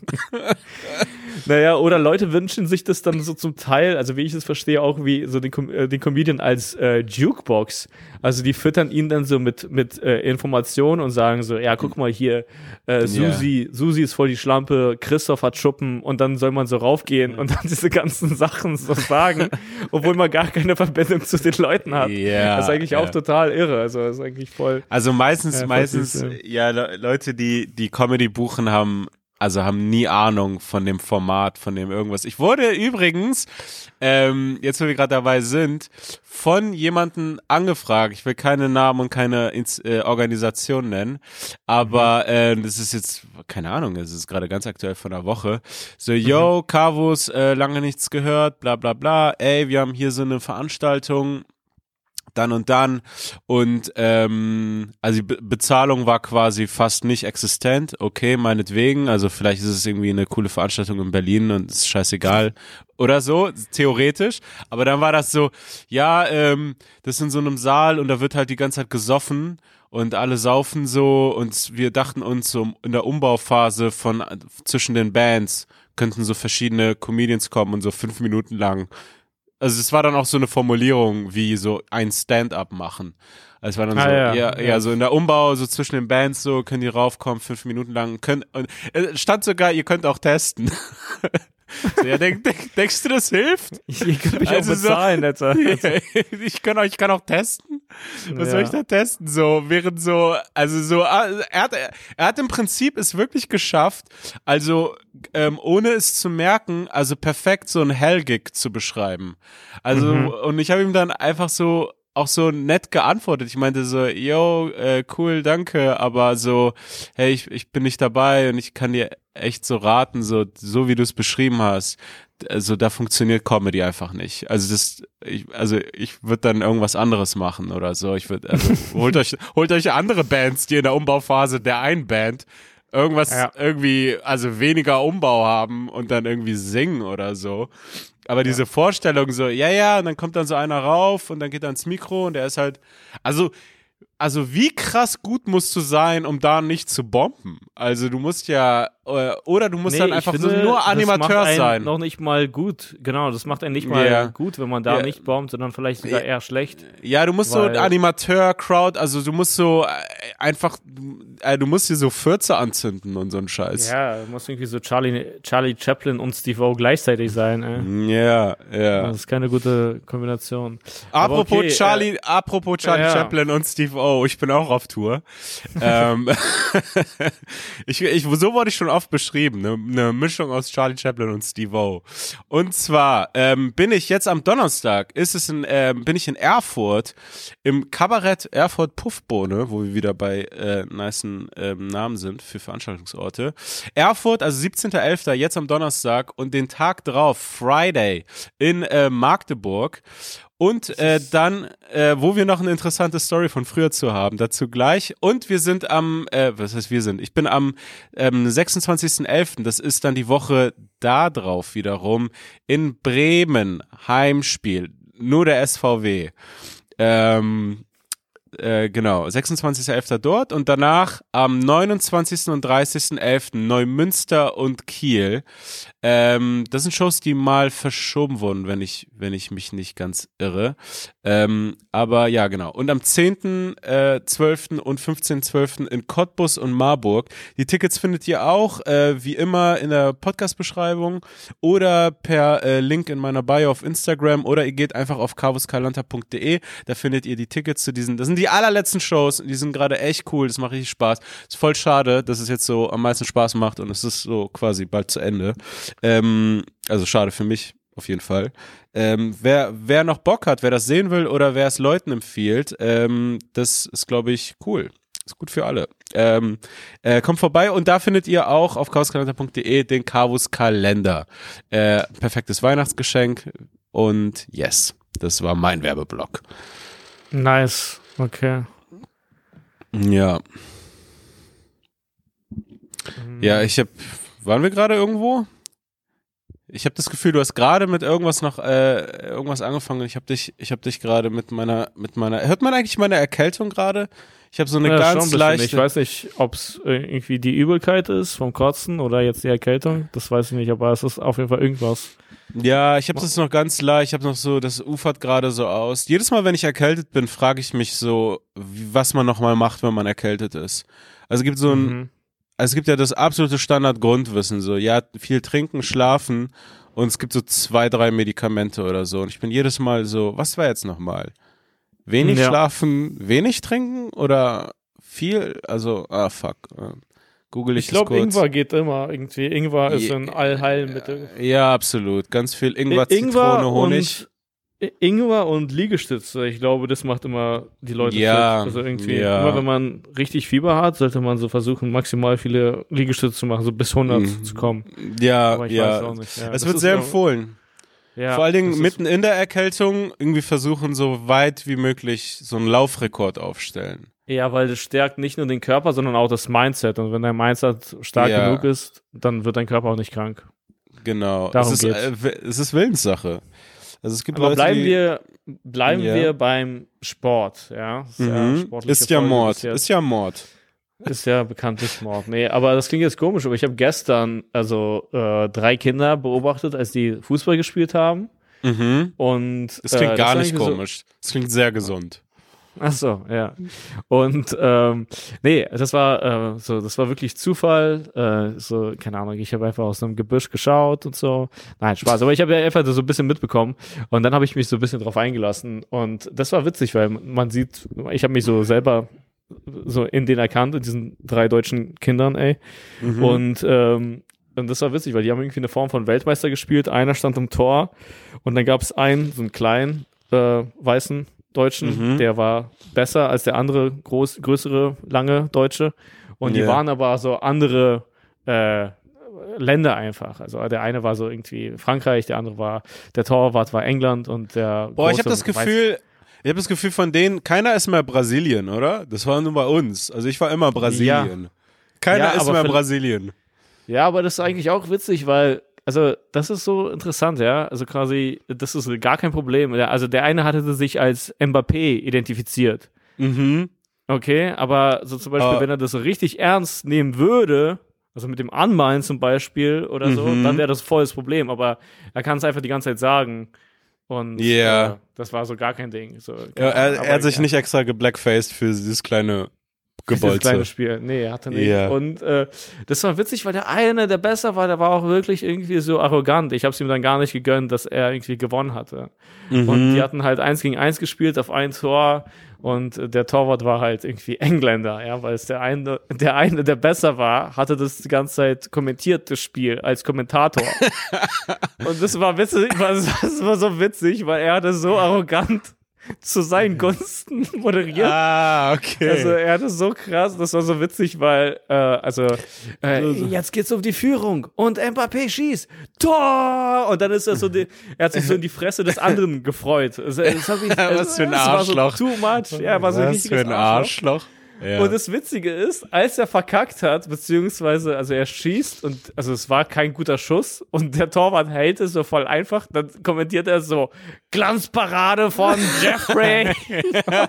Naja, oder Leute wünschen sich das dann so zum Teil, also wie ich es verstehe, auch wie so den, äh, den Comedian als äh, Jukebox. Also die füttern ihn dann so mit, mit äh, Informationen und sagen so, ja, guck mal hier, äh, Susi, yeah. Susi ist voll die Schlampe, Christoph hat Schuppen und dann soll man so raufgehen und dann diese ganzen Sachen so sagen, obwohl man gar keine Verbindung zu den Leuten hat. Yeah, das ist eigentlich yeah. auch total irre. Also das ist eigentlich voll. Also meistens, äh, meistens, ja, Leute, die die Comedy buchen, haben also haben nie Ahnung von dem Format, von dem irgendwas. Ich wurde übrigens, ähm, jetzt wo wir gerade dabei sind, von jemanden angefragt. Ich will keine Namen und keine äh, Organisation nennen, aber mhm. äh, das ist jetzt keine Ahnung. Das ist gerade ganz aktuell von der Woche. So, mhm. yo, Carvus, äh, lange nichts gehört, bla bla bla. Ey, wir haben hier so eine Veranstaltung dann und dann. Und ähm, also die Be Bezahlung war quasi fast nicht existent. Okay, meinetwegen. Also vielleicht ist es irgendwie eine coole Veranstaltung in Berlin und ist scheißegal. Oder so, theoretisch. Aber dann war das so, ja, ähm, das ist in so einem Saal und da wird halt die ganze Zeit gesoffen und alle saufen so und wir dachten uns so in der Umbauphase von zwischen den Bands könnten so verschiedene Comedians kommen und so fünf Minuten lang also es war dann auch so eine Formulierung wie so ein Stand-up machen. Also es war dann Ah, so, ja. ja, ja, so in der Umbau, so zwischen den Bands, so können die raufkommen, fünf Minuten lang. Können, und, es stand sogar, ihr könnt auch testen. so, ja, denk, denk, denkst du, das hilft? Ich, ich kann mich Also auch so- bezahlen, Alter. ich kann auch, ich kann auch testen. Was Ja. soll ich da testen? So, während so, also so, ah, er hat, er hat im Prinzip es wirklich geschafft, also ähm, ohne es zu merken, also perfekt so ein Hellgig zu beschreiben. Also, Mhm. und ich habe ihm dann einfach so auch so nett geantwortet. Ich meinte so, yo, äh, cool, danke, aber so, hey, ich, ich bin nicht dabei und ich kann dir echt so raten, so, so wie du es beschrieben hast. Also da funktioniert Comedy einfach nicht. Also das, ich, also ich würde dann irgendwas anderes machen oder so. Ich würde, also holt euch, holt euch andere Bands, die in der Umbauphase der einen Band irgendwas Ja. irgendwie, also weniger Umbau haben und dann irgendwie singen oder so. Aber diese Vorstellung so, ja, ja, und dann kommt dann so einer rauf und dann geht er ins Mikro und der ist halt, also, also wie krass gut musst du sein, um da nicht zu bomben? Also du musst ja, oder du musst Nee, dann einfach finde, so nur das Animateur macht einen sein. Noch nicht mal gut, genau, das macht einen nicht mal Ja. gut, wenn man da Ja. nicht bombt, sondern vielleicht sogar eher schlecht. Ja, du musst so Animateur, Crowd, also du musst so äh, einfach, äh, du musst dir so Fürze anzünden und so ein Scheiß. Ja, muss irgendwie so Charlie, Charlie Chaplin und Steve O gleichzeitig sein. Ey. Ja, ja. Das ist keine gute Kombination. Apropos okay, Charlie, apropos Charlie ja. Chaplin und Steve O, ich bin auch auf Tour. ähm, ich, ich, so wurde ich schon oft beschrieben, ne? eine Mischung aus Charlie Chaplin und Steve O. Und zwar ähm, bin ich jetzt am Donnerstag, ist es in, ähm, bin ich in Erfurt im Kabarett Erfurt Puffbohne, wo wir wieder bei äh, nicen ähm, Namen sind für Veranstaltungsorte. Erfurt, also 17.11. jetzt am Donnerstag und den Tag drauf, Friday, in äh, Magdeburg. Und äh, dann, äh, wo wir noch eine interessante Story von früher zu haben, dazu gleich. Und wir sind am, äh, was heißt wir sind? Ich bin am ähm, 26.11., das ist dann die Woche da drauf wiederum, in Bremen, Heimspiel, nur der SVW. Ähm, äh, genau, 26.11. dort und danach am 29. und 30.11. Neumünster und Kiel. Ähm, das sind Shows, die mal verschoben wurden, wenn ich, wenn ich mich nicht ganz irre. Ähm, aber ja, genau. Und am 10., äh, 12. und 15.12. in Cottbus und Marburg. Die Tickets findet ihr auch, äh, wie immer, in der Podcast-Beschreibung oder per äh, Link in meiner Bio auf Instagram oder ihr geht einfach auf carvuscalanta.de. Da findet ihr die Tickets zu diesen. Das sind die allerletzten Shows. Die sind gerade echt cool. Das macht richtig Spaß. Ist voll schade, dass es jetzt so am meisten Spaß macht und es ist so quasi bald zu Ende. Ähm, also schade für mich auf jeden Fall. Ähm, wer, wer noch Bock hat, wer das sehen will oder wer es Leuten empfiehlt, ähm, das ist, glaube ich, cool. Ist gut für alle. Ähm, äh, kommt vorbei und da findet ihr auch auf chaoskalender.de den Carvus Kalender. Äh, perfektes Weihnachtsgeschenk und yes, das war mein Werbeblock. Nice. Okay. Ja. Ja, ich hab. Waren wir gerade irgendwo? Ich habe das Gefühl, du hast gerade mit irgendwas noch äh, irgendwas angefangen. Ich habe dich, ich habe dich gerade mit meiner, mit meiner. Hört man eigentlich meine Erkältung gerade? Ich habe so eine Ja, ein ganz bisschen. leichte. Ich weiß nicht, ob es irgendwie die Übelkeit ist vom Kotzen oder jetzt die Erkältung. Das weiß ich nicht, aber es ist auf jeden Fall irgendwas. Ja, ich habe das noch ganz leicht. Ich habe noch so, das ufert gerade so aus. Jedes Mal, wenn ich erkältet bin, frage ich mich so, was man noch mal macht, wenn man erkältet ist. Also es gibt so ein, Mhm. also es gibt ja das absolute Standard-Grundwissen, so, ja, viel trinken, schlafen und es gibt so zwei, drei Medikamente oder so. Und ich bin jedes Mal so, was war jetzt nochmal? Wenig Ja. schlafen, wenig trinken oder viel? Also, ah, fuck. Google ich, Ich glaube. Ingwer geht immer irgendwie. Ingwer ist Ja. ein Allheilmittel. Ja, absolut. Ganz viel Ingwer, Ingwer Zitrone, Honig. und Ingwer und Liegestütze. Ich glaube, das macht immer die Leute Ja, fit. Also irgendwie, ja. immer wenn man richtig Fieber hat, sollte man so versuchen, maximal viele Liegestütze zu machen, so bis 100 Mhm. zu kommen. Ja, ich weiß ja. auch nicht. Ja, Es wird sehr empfohlen. Ja, Vor allen Dingen mitten in der Erkältung irgendwie versuchen, so weit wie möglich so einen Laufrekord aufstellen. Ja, weil das stärkt nicht nur den Körper, sondern auch das Mindset. Und wenn dein Mindset stark Ja. genug ist, dann wird dein Körper auch nicht krank. Genau. Darum es, ist, geht's. äh, es ist Willenssache. Also es gibt Aber Leute, bleiben die, wir, bleiben Ja. wir beim Sport, ja. Mhm. Ist ja Mord. Ist ja Mord. Ist ja bekanntlich Mord. Nee, aber das klingt jetzt komisch, aber ich habe gestern also äh, drei Kinder beobachtet, als die Fußball gespielt haben. Mhm. Und Das klingt äh, gar nicht so- komisch. Das klingt sehr gesund. Ach so, ja. Und ähm, nee, das war äh, so, das war wirklich Zufall. Äh, so, keine Ahnung, ich habe einfach aus einem Gebüsch geschaut und so. Nein, Spaß. Aber ich habe ja einfach so ein bisschen mitbekommen und dann habe ich mich so ein bisschen drauf eingelassen und das war witzig, weil man sieht, ich habe mich so selber so in den erkannt, in diesen drei deutschen Kindern, ey. Mhm. Und, ähm, und das war witzig, weil die haben irgendwie eine Form von Weltmeister gespielt. Einer stand im Tor und dann gab es einen, so einen kleinen, äh, weißen Deutschen, Mhm. der war besser als der andere groß, größere, lange Deutsche. Und die Ja. waren aber so andere äh, Länder einfach. Also der eine war so irgendwie Frankreich, der andere war, der Torwart war England und der Boah, ich habe das Gefühl, ich habe das Gefühl von denen, keiner ist mehr Brasilien, oder? Das war nur bei uns. Also ich war immer Brasilien. Keiner Ja, ist mehr Brasilien. Ja, aber das ist eigentlich auch witzig, weil, also, das ist so interessant, ja. Also quasi, das ist gar kein Problem. Ja, Also der eine hatte sich als Mbappé identifiziert. Mhm. Okay, aber so zum Beispiel, Ah. wenn er das so richtig ernst nehmen würde, also mit dem Anmalen zum Beispiel oder so, Mhm. dann wäre das voll das Problem. Aber er kann es einfach die ganze Zeit sagen. Und Ja. äh, das war so gar kein Ding. So, Ja, er, er hat sich ja. nicht extra geblackfaced für dieses kleine Dieses Gebolze. kleine Spiel. Nee, er hatte nicht. Ja. Und äh, das war witzig, weil der eine, der besser war, der war auch wirklich irgendwie so arrogant. Ich habe es ihm dann gar nicht gegönnt, dass er irgendwie gewonnen hatte. Mhm. Und die hatten halt eins gegen eins gespielt auf ein Tor und äh, der Torwart war halt irgendwie Engländer, ja, weil es der eine, der eine, der besser war, hatte das die ganze Zeit kommentiert, das Spiel, als Kommentator. und das war witzig, das war so witzig, weil er hatte so arrogant zu seinen Gunsten moderiert. Ah, okay. Also er hatte so krass, das war so witzig, weil äh, also äh, jetzt geht's um die Führung und Mbappé schießt Tor und dann ist er so, die, er hat sich so in die Fresse des anderen gefreut. Also, ich, Was für ein war so Arschloch. too much. Ja, war so ein Was für ein Arschloch. Arschloch. Ja. Und das Witzige ist, als er verkackt hat, beziehungsweise, also er schießt und, also es war kein guter Schuss und der Torwart hält es so voll einfach, dann kommentiert er so, Glanzparade von Jeffrey.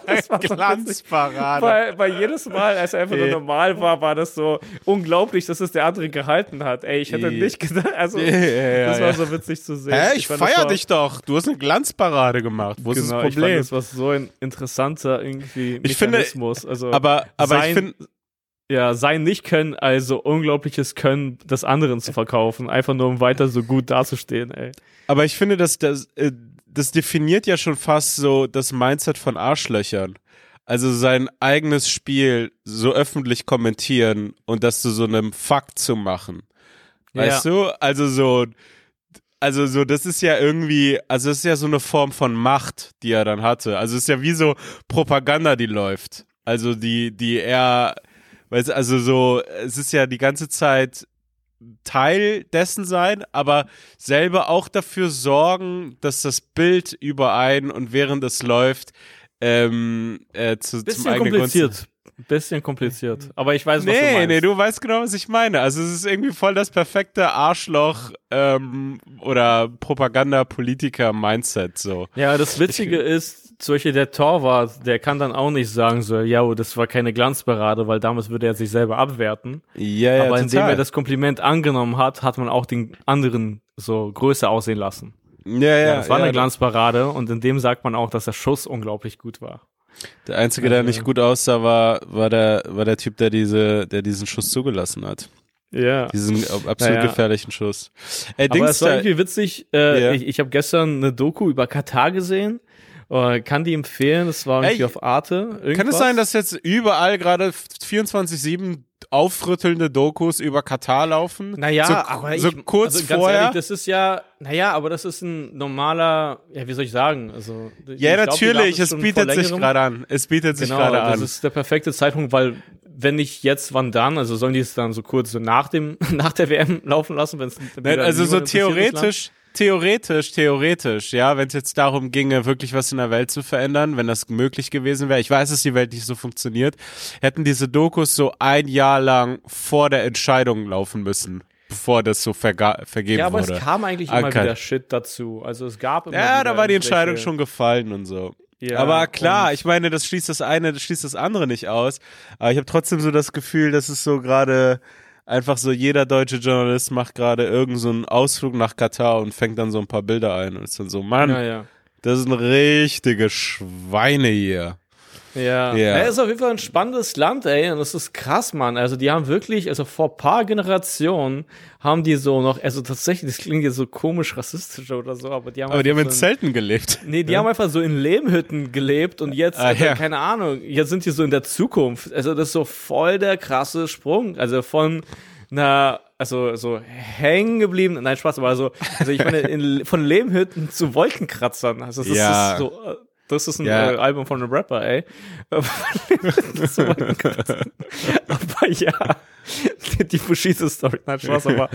das so. Glanzparade. Weil, weil jedes Mal, als er einfach nur normal war, war das so unglaublich, dass es der andere gehalten hat. Ey, ich hätte nicht gedacht, also das war so witzig zu sehen. Hä, ich, das feier dich doch. Du hast eine Glanzparade gemacht. Wo ist Genau, das ich fand, Problem? das war so ein interessanter irgendwie Ich finde- Mechanismus. also, aber aber ich sein- finde, ja, sein Nicht-Können, also unglaubliches Können des anderen zu verkaufen, einfach nur um weiter so gut dazustehen, ey. aber ich finde, dass das, äh, das definiert ja schon fast so das Mindset von Arschlöchern. Also sein eigenes Spiel so öffentlich kommentieren und das zu so einem Fakt zu machen. Weißt ja. du? Also so, also so, das ist ja irgendwie, also das ist ja so eine Form von Macht, die er dann hatte. Also es ist ja wie so Propaganda, die läuft. Also die, die er, weißt du, also so, es ist ja die ganze Zeit Teil dessen sein, aber selber auch dafür sorgen, dass das Bild überein und während es läuft, ähm, äh, zu, zum Bisschen eigenen Gunsten- kompliziert. Bisschen kompliziert. Aber ich weiß, was du Nee, meinst. nee, du weißt genau, was ich meine. Also es ist irgendwie voll das perfekte Arschloch ähm, oder Propaganda-Politiker-Mindset so. Ja, das Witzige ist, zum Beispiel der Torwart, der kann dann auch nicht sagen so, ja, oh, das war keine Glanzparade, weil damals würde er sich selber abwerten. Ja, ja, Aber indem total. er das Kompliment angenommen hat, hat man auch den anderen so größer aussehen lassen. ja, ja, Ja, das war ja, eine Glanzparade und in dem sagt man auch, dass der Schuss unglaublich gut war. Der einzige, der Also- nicht gut aussah, war, war der, war der Typ, der diese, der diesen Schuss zugelassen hat. Ja. Diesen absolut Naja. gefährlichen Schuss. Ey, Aber es war irgendwie witzig. Äh, Ja. Ich, ich habe gestern eine Doku über Katar gesehen. Äh, kann die empfehlen. Das war irgendwie Ey, auf Arte. kann es Irgendwas. sein, dass jetzt überall gerade 24-7 aufrüttelnde Dokus über Katar laufen? Naja, so, aber so ich, kurz also vorher. Ehrlich, das ist ja, naja, aber das ist ein normaler, ja, wie soll ich sagen? Also, ja, glaub, natürlich, es bietet sich gerade an. Es bietet sich Genau, gerade das an. ist der perfekte Zeitpunkt, weil wenn nicht jetzt, wann dann? Also sollen die es dann so kurz so nach dem nach der WM laufen lassen, wenn es also so theoretisch, theoretisch, theoretisch, ja, wenn es jetzt darum ginge, wirklich was in der Welt zu verändern, wenn das möglich gewesen wäre, ich weiß, dass die Welt nicht so funktioniert, hätten diese Dokus so ein Jahr lang vor der Entscheidung laufen müssen, bevor das so vergeben Ja, aber wurde. es kam eigentlich Ah, immer kein- wieder Shit dazu. Also es gab immer ja, da war die Entscheidung schon gefallen und so. Ja, aber klar, ich meine, das schließt das eine, das schließt das andere nicht aus. Aber ich habe trotzdem so das Gefühl, dass es so gerade einfach so jeder deutsche Journalist macht gerade irgendeinen so einen Ausflug nach Katar und fängt dann so ein paar Bilder ein und ist dann so, Mann, Ja, ja. das sind richtige Schweine hier. Ja. Ja. ja. ist auf jeden Fall ein spannendes Land, ey. Und das ist krass, Mann. Also die haben wirklich, also vor paar Generationen haben die so noch, also tatsächlich, das klingt jetzt so komisch rassistisch oder so, aber die haben Aber die haben einfach in so Zelten gelebt. Nee, die haben einfach so in Lehmhütten gelebt und jetzt, Ah, also, ja. keine Ahnung, jetzt sind die so in der Zukunft. Also das ist so voll der krasse Sprung. Also von einer, also so hängen geblieben, nein, Spaß, aber so, also ich meine, in, von Lehmhütten zu Wolkenkratzern. Also das Ja. ist so, äh, das ist ein Ja. äh, Album von einem Rapper, ey. Aber ja, die Bushido-Story, nein, Spaß, aber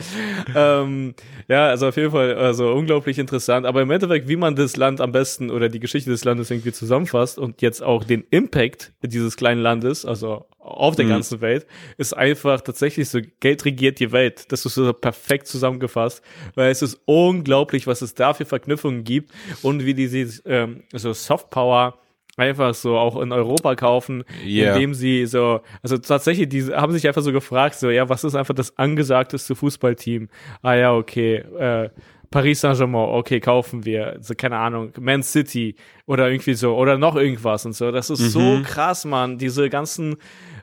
ähm, ja, also auf jeden Fall also unglaublich interessant. Aber im Endeffekt, wie man das Land am besten oder die Geschichte des Landes irgendwie zusammenfasst und jetzt auch den Impact dieses kleinen Landes, also auf der Mhm. ganzen Welt, ist einfach tatsächlich so, Geld regiert die Welt. Das ist so perfekt zusammengefasst, weil es ist unglaublich, was es da für Verknüpfungen gibt und wie die sich, ähm, so Softpower einfach so auch in Europa kaufen, Ja. indem sie so, also tatsächlich, die haben sich einfach so gefragt, so, ja, was ist einfach das angesagteste Fußballteam? Ah ja, okay, äh, Paris Saint-Germain, okay, kaufen wir, also, keine Ahnung, Man City oder irgendwie so, oder noch irgendwas und so. Das ist so Mhm. krass, Mann, diese ganzen,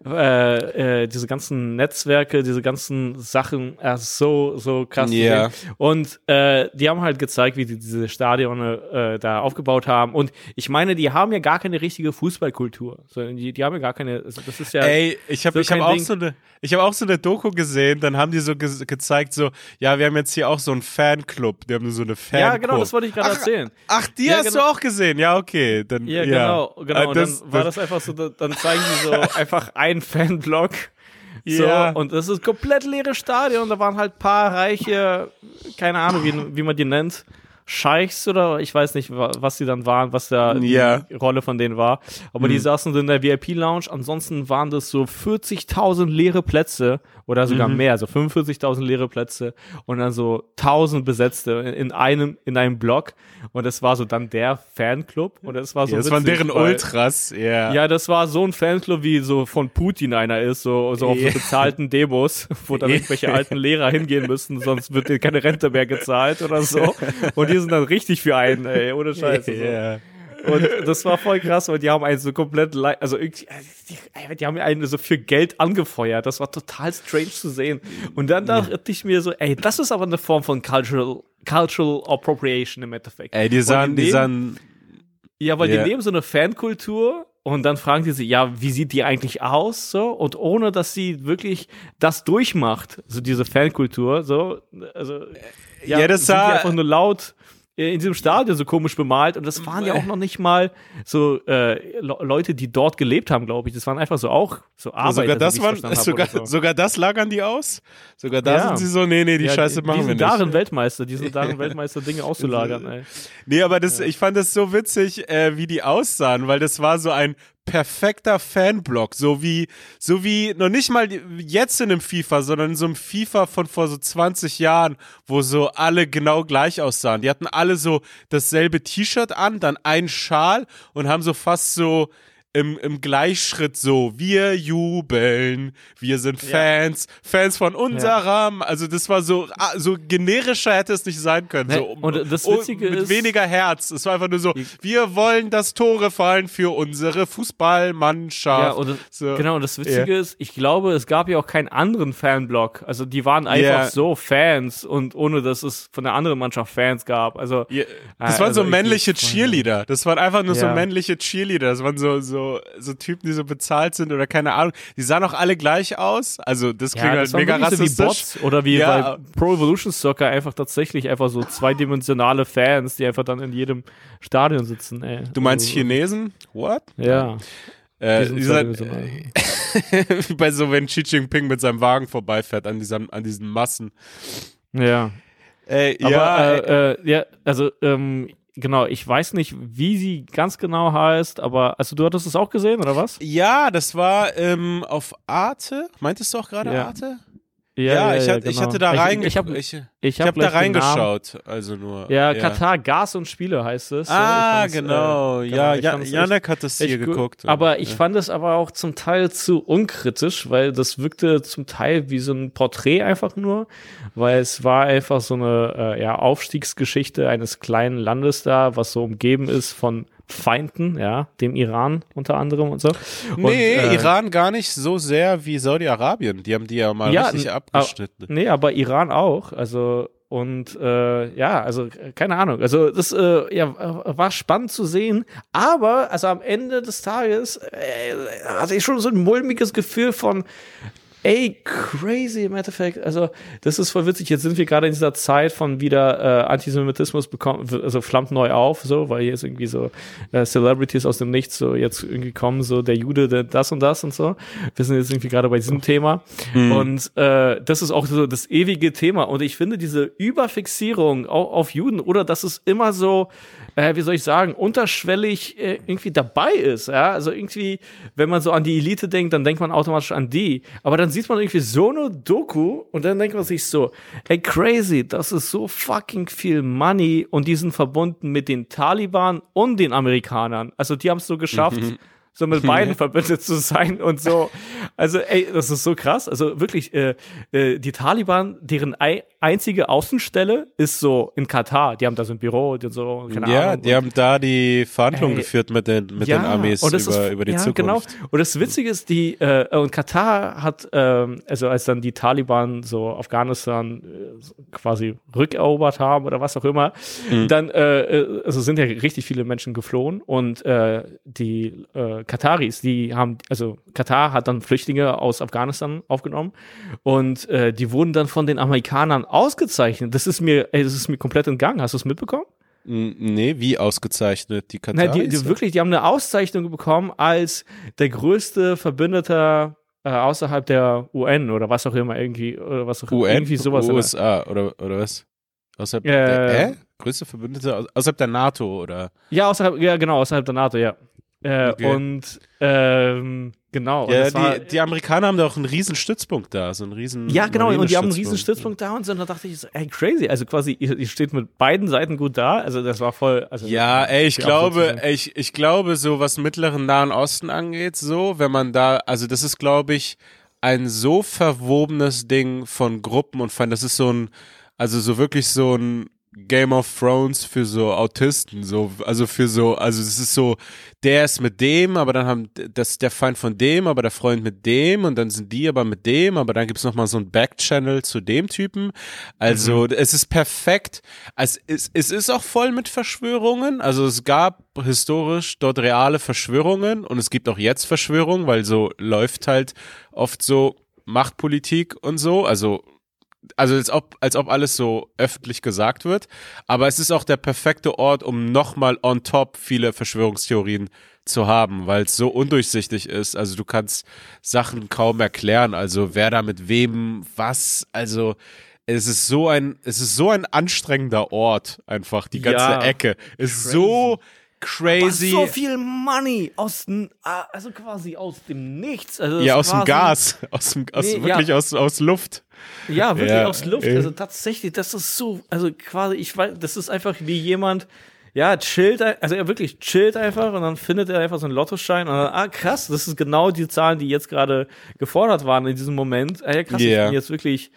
äh, äh, diese ganzen Netzwerke, diese ganzen Sachen, äh, so, so krass. sehen. Und äh, die haben halt gezeigt, wie die diese Stadion äh, da aufgebaut haben. Und ich meine, die haben ja gar keine richtige Fußballkultur. sondern die, die haben ja gar keine, also das ist ja. Ey, ich habe so ich hab auch Ding. so eine ich habe auch so eine Doku gesehen, dann haben die so ge gezeigt so, ja, wir haben jetzt hier auch so einen Fanclub, die haben so eine Fanclub. ja, genau, das wollte ich gerade erzählen. Ach, die Ja, hast genau. du auch gesehen. Ja, okay, dann Ja, ja, genau, genau. Äh, Und das- dann war das einfach so, da- dann zeigen die so einfach einen Fanblock. So, Ja. und das ist komplett leere Stadion. Da waren halt paar reiche, keine Ahnung, wie, wie man die nennt, Scheichs oder ich weiß nicht, wa- was die dann waren, was da die Ja. Rolle von denen war. Aber die Mhm. saßen so in der VIP-Lounge. Ansonsten waren das so 40.000 leere Plätze oder sogar Mhm. mehr, so 45.000 leere Plätze und dann so 1000 besetzte in, in einem in einem Block. Und das war so dann der Fanclub und das war so ja, das waren witzig, deren weil- Ultras, ja. ja, das war so ein Fanclub, wie so von Putin einer ist, so, so auf so Ja. bezahlten Demos, wo dann irgendwelche alten Lehrer hingehen müssen, sonst wird denen keine Rente mehr gezahlt oder so. Und die sind dann richtig für einen, ey, ohne Scheiße. So. Ja. Und das war voll krass, weil die haben einen so komplett, also irgendwie, äh, die, die haben einen so für Geld angefeuert. Das war total strange zu sehen. Und dann dachte ich mir so, ey, das ist aber eine Form von Cultural, Cultural Appropriation im Endeffekt. Ey, die sahen, die sahen, ja, weil Ja. die nehmen so eine Fankultur und dann fragen die sich, ja, wie sieht die eigentlich aus? So, und ohne dass sie wirklich das durchmacht, so diese Fankultur, so, also, Ja, das sind die sah- einfach nur laut äh, in diesem Stadion so komisch bemalt und das waren ja auch noch nicht mal so äh, Le Leute, die dort gelebt haben, glaube ich. Das waren einfach so auch so Arbeiter. sogar das waren, sogar, so. sogar das lagern die aus? Sogar da Ja. sind sie so, nee, nee, die Ja, Scheiße die, machen die wir sind nicht. darin Weltmeister, die sind darin Weltmeister, Dinge auszulagern, ey. Nee, aber das, ich fand es so witzig, äh, wie die aussahen, weil das war so ein perfekter Fanblock, so wie, so wie noch nicht mal jetzt in einem FIFA, sondern in so einem FIFA von vor so 20 Jahren, wo so alle genau gleich aussahen. Die hatten alle so dasselbe T-Shirt an, dann ein Schal und haben so fast so im, im Gleichschritt so, wir jubeln, wir sind Fans, Fans von unserem, also das war so, ah, so generischer hätte es nicht sein können. Ne, So, und das oh, Witzige mit ist- weniger Herz. Es war einfach nur so, wir wollen, dass Tore fallen für unsere Fußballmannschaft. Ja, und das, so. genau, und das Witzige ist, ich glaube, es gab ja auch keinen anderen Fanblock. Also die waren einfach Ja. so Fans und ohne dass es von der anderen Mannschaft Fans gab. Also Ja, das waren also so männliche Cheerleader. Das waren einfach nur so Ja. männliche Cheerleader. Das waren so, so, so Typen, die so bezahlt sind oder keine Ahnung. Die sahen auch alle gleich aus. Also das klingt ja, halt das waren mega wirklich so wie rassistisch. Bots oder wie Ja. bei Pro Evolution Soccer einfach tatsächlich einfach so zweidimensionale Fans, die einfach dann in jedem Stadion sitzen. Ey. Du meinst also, Chinesen? What? Ja. Äh, die sind wie bei so, wenn Xi Jinping mit seinem Wagen vorbeifährt an, diesem, an diesen Massen. ja. Ey, Aber ja, äh, äh, ja, also ähm, genau, ich weiß nicht, wie sie ganz genau heißt, aber also du hattest es auch gesehen oder was? ja, das war ähm, auf Arte. Meintest du auch gerade Ja. Arte? Ja, ich, hatte, genau. ich hatte da Ich- rein, ich hab- ich, Ich ich habe hab da reingeschaut, also nur. Ja, Katar, Gas und Spiele heißt es. Ah, genau. äh, ja, ich ja Janek hat das hier geguckt. Aber ich ja. fand es aber auch zum Teil zu unkritisch, weil das wirkte zum Teil wie so ein Porträt einfach nur, weil es war einfach so eine äh, ja, Aufstiegsgeschichte eines kleinen Landes da, was so umgeben ist von Feinden, ja, dem Iran unter anderem und so. Nee, und, äh, Iran gar nicht so sehr wie Saudi-Arabien. Die haben die ja mal Ja, richtig abgeschnitten. Nee, aber Iran auch. Also und äh, ja, also keine Ahnung. Also das äh, ja, war spannend zu sehen. Aber also am Ende des Tages äh, hatte ich schon so ein mulmiges Gefühl von Ey, crazy im Endeffekt. Also, das ist voll witzig. Jetzt sind wir gerade in dieser Zeit von wieder äh, Antisemitismus bekommen, also flammt neu auf, so, weil jetzt irgendwie so äh, Celebrities aus dem Nichts so jetzt irgendwie kommen, so der Jude, der das und das und so. Wir sind jetzt irgendwie gerade bei diesem Thema. Und äh, das ist auch so das ewige Thema. Und ich finde diese Überfixierung auf, auf Juden oder dass es immer so, äh, wie soll ich sagen, unterschwellig äh, irgendwie dabei ist. Ja? Also irgendwie, wenn man so an die Elite denkt, dann denkt man automatisch an die. Aber dann sieht man irgendwie so eine Doku und dann denkt man sich so, ey, crazy, das ist so fucking viel Money und die sind verbunden mit den Taliban und den Amerikanern. Also die haben es so geschafft. So mit beiden verbündet zu sein und so. Also, ey, das ist so krass. Also wirklich, äh, äh, die Taliban, deren ei einzige Außenstelle ist so in Katar. Die haben da so ein Büro und so, keine ja, Ahnung. die haben da die Verhandlungen Ey, geführt mit den, mit den Armees über, ist, über die ja, Zukunft. Genau. Und das Witzige ist, die äh, und Katar hat, ähm, also als dann die Taliban so Afghanistan äh, quasi rückerobert haben oder was auch immer, Mhm. dann äh, äh, also sind ja richtig viele Menschen geflohen und äh, die äh, Kataris, die haben, also Katar hat dann Flüchtlinge aus Afghanistan aufgenommen und äh, die wurden dann von den Amerikanern ausgezeichnet. Das ist mir, ey, das ist mir komplett entgangen. Hast du es mitbekommen? Nee, wie ausgezeichnet? Die Na, Kataris? die, die wirklich, die haben eine Auszeichnung bekommen als der größte Verbündeter äh, außerhalb der UN oder was auch immer irgendwie oder was auch UN, irgendwie sowas. USA oder, oder was? Außerhalb Äh, der, hä? Größte Verbündete außerhalb der NATO oder? Ja, außerhalb, ja genau, außerhalb der NATO, ja. Äh, Okay. Und ähm, genau. und Ja, das war, die, die Amerikaner haben da auch einen riesen Stützpunkt da, so einen riesen ja, genau, und die haben einen riesen. Stützpunkt da und so, und da dachte ich so, ey, crazy, also quasi, ihr, ihr steht mit beiden Seiten gut da, also das war voll, also Ja, ey, ich glaube, ey, ich, ich glaube, so was mittleren Nahen Osten angeht, so, wenn man da, also das ist, glaube ich, ein so verwobenes Ding von Gruppen und von, das ist so ein, also so wirklich so ein Game of Thrones für so Autisten, so, also für so, also es ist so, der ist mit dem, aber dann haben, das ist der Feind von dem, aber der Freund mit dem und dann sind die aber mit dem, aber dann gibt's noch mal so ein Backchannel zu dem Typen. Also es ist perfekt. Es ist, es ist auch voll mit Verschwörungen. Also es gab historisch dort reale Verschwörungen und es gibt auch jetzt Verschwörungen, weil so läuft halt oft so Machtpolitik und so. Also also als ob, als ob alles so öffentlich gesagt wird. Aber es ist auch der perfekte Ort, um nochmal on top viele Verschwörungstheorien zu haben, weil es so undurchsichtig ist. Also du kannst Sachen kaum erklären. Also wer da mit wem, was, also es ist so ein, es ist so ein anstrengender Ort, einfach, die ganze Ja, Ecke. Ist so crazy. so viel Money aus, ah, also quasi aus dem Nichts. Also ja, aus dem Gas, aus dem, aus, Nee, ja. wirklich aus, aus Luft. Ja, wirklich Ja, aus Luft. ey. Also tatsächlich, das ist so, also quasi, ich weiß, das ist einfach wie jemand, ja, chillt, also er wirklich chillt einfach und dann findet er einfach so einen Lottoschein und dann, ah, krass, das ist genau die Zahlen, die jetzt gerade gefordert waren in diesem Moment. Ah, ja, krass, Ja. ich bin jetzt wirklich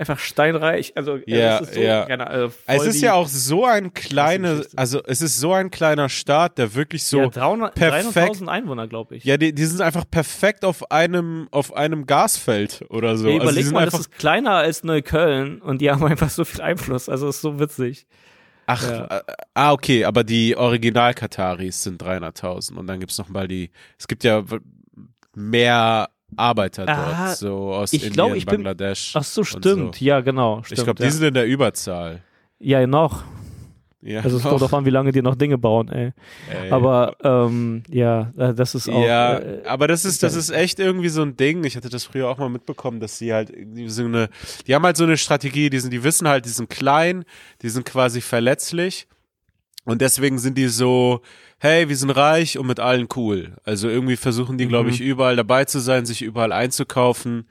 einfach steinreich. Also, ja, Ja, das ist so, ja. keine Ahnung, voll Es ist ja auch so ein kleiner, also es ist so ein kleiner Staat, der wirklich so ja, 300 perfekt- 300.000 Einwohner, glaube ich. Ja, die, die sind einfach perfekt auf einem, auf einem Gasfeld oder so. Ey, also überleg sind mal, das ist kleiner als Neukölln und die haben einfach so viel Einfluss. Also, das ist so witzig. ach, ja. äh, ah, okay, aber die Original-Kataris sind 300.000 und dann gibt's noch mal die, es gibt ja mehr Arbeiter Ah, dort, so aus ich Indien, glaub, ich bin- Bangladesch. Ach so, stimmt. So. Ja, genau. Stimmt, Ich glaube, die ja. sind in der Überzahl. Ja, noch. Ja, Also es kommt darauf an, wie lange die noch Dinge bauen, ey. Ey. Aber ähm, ja, äh, das ist auch. ja, äh, aber das ist, das ist echt irgendwie so ein Ding. Ich hatte das früher auch mal mitbekommen, dass sie halt so eine, die haben halt so eine Strategie, die sind, die wissen halt, die sind klein, die sind quasi verletzlich. Und deswegen sind die so, hey, wir sind reich und mit allen cool. Also irgendwie versuchen die, glaube ich, überall dabei zu sein, sich überall einzukaufen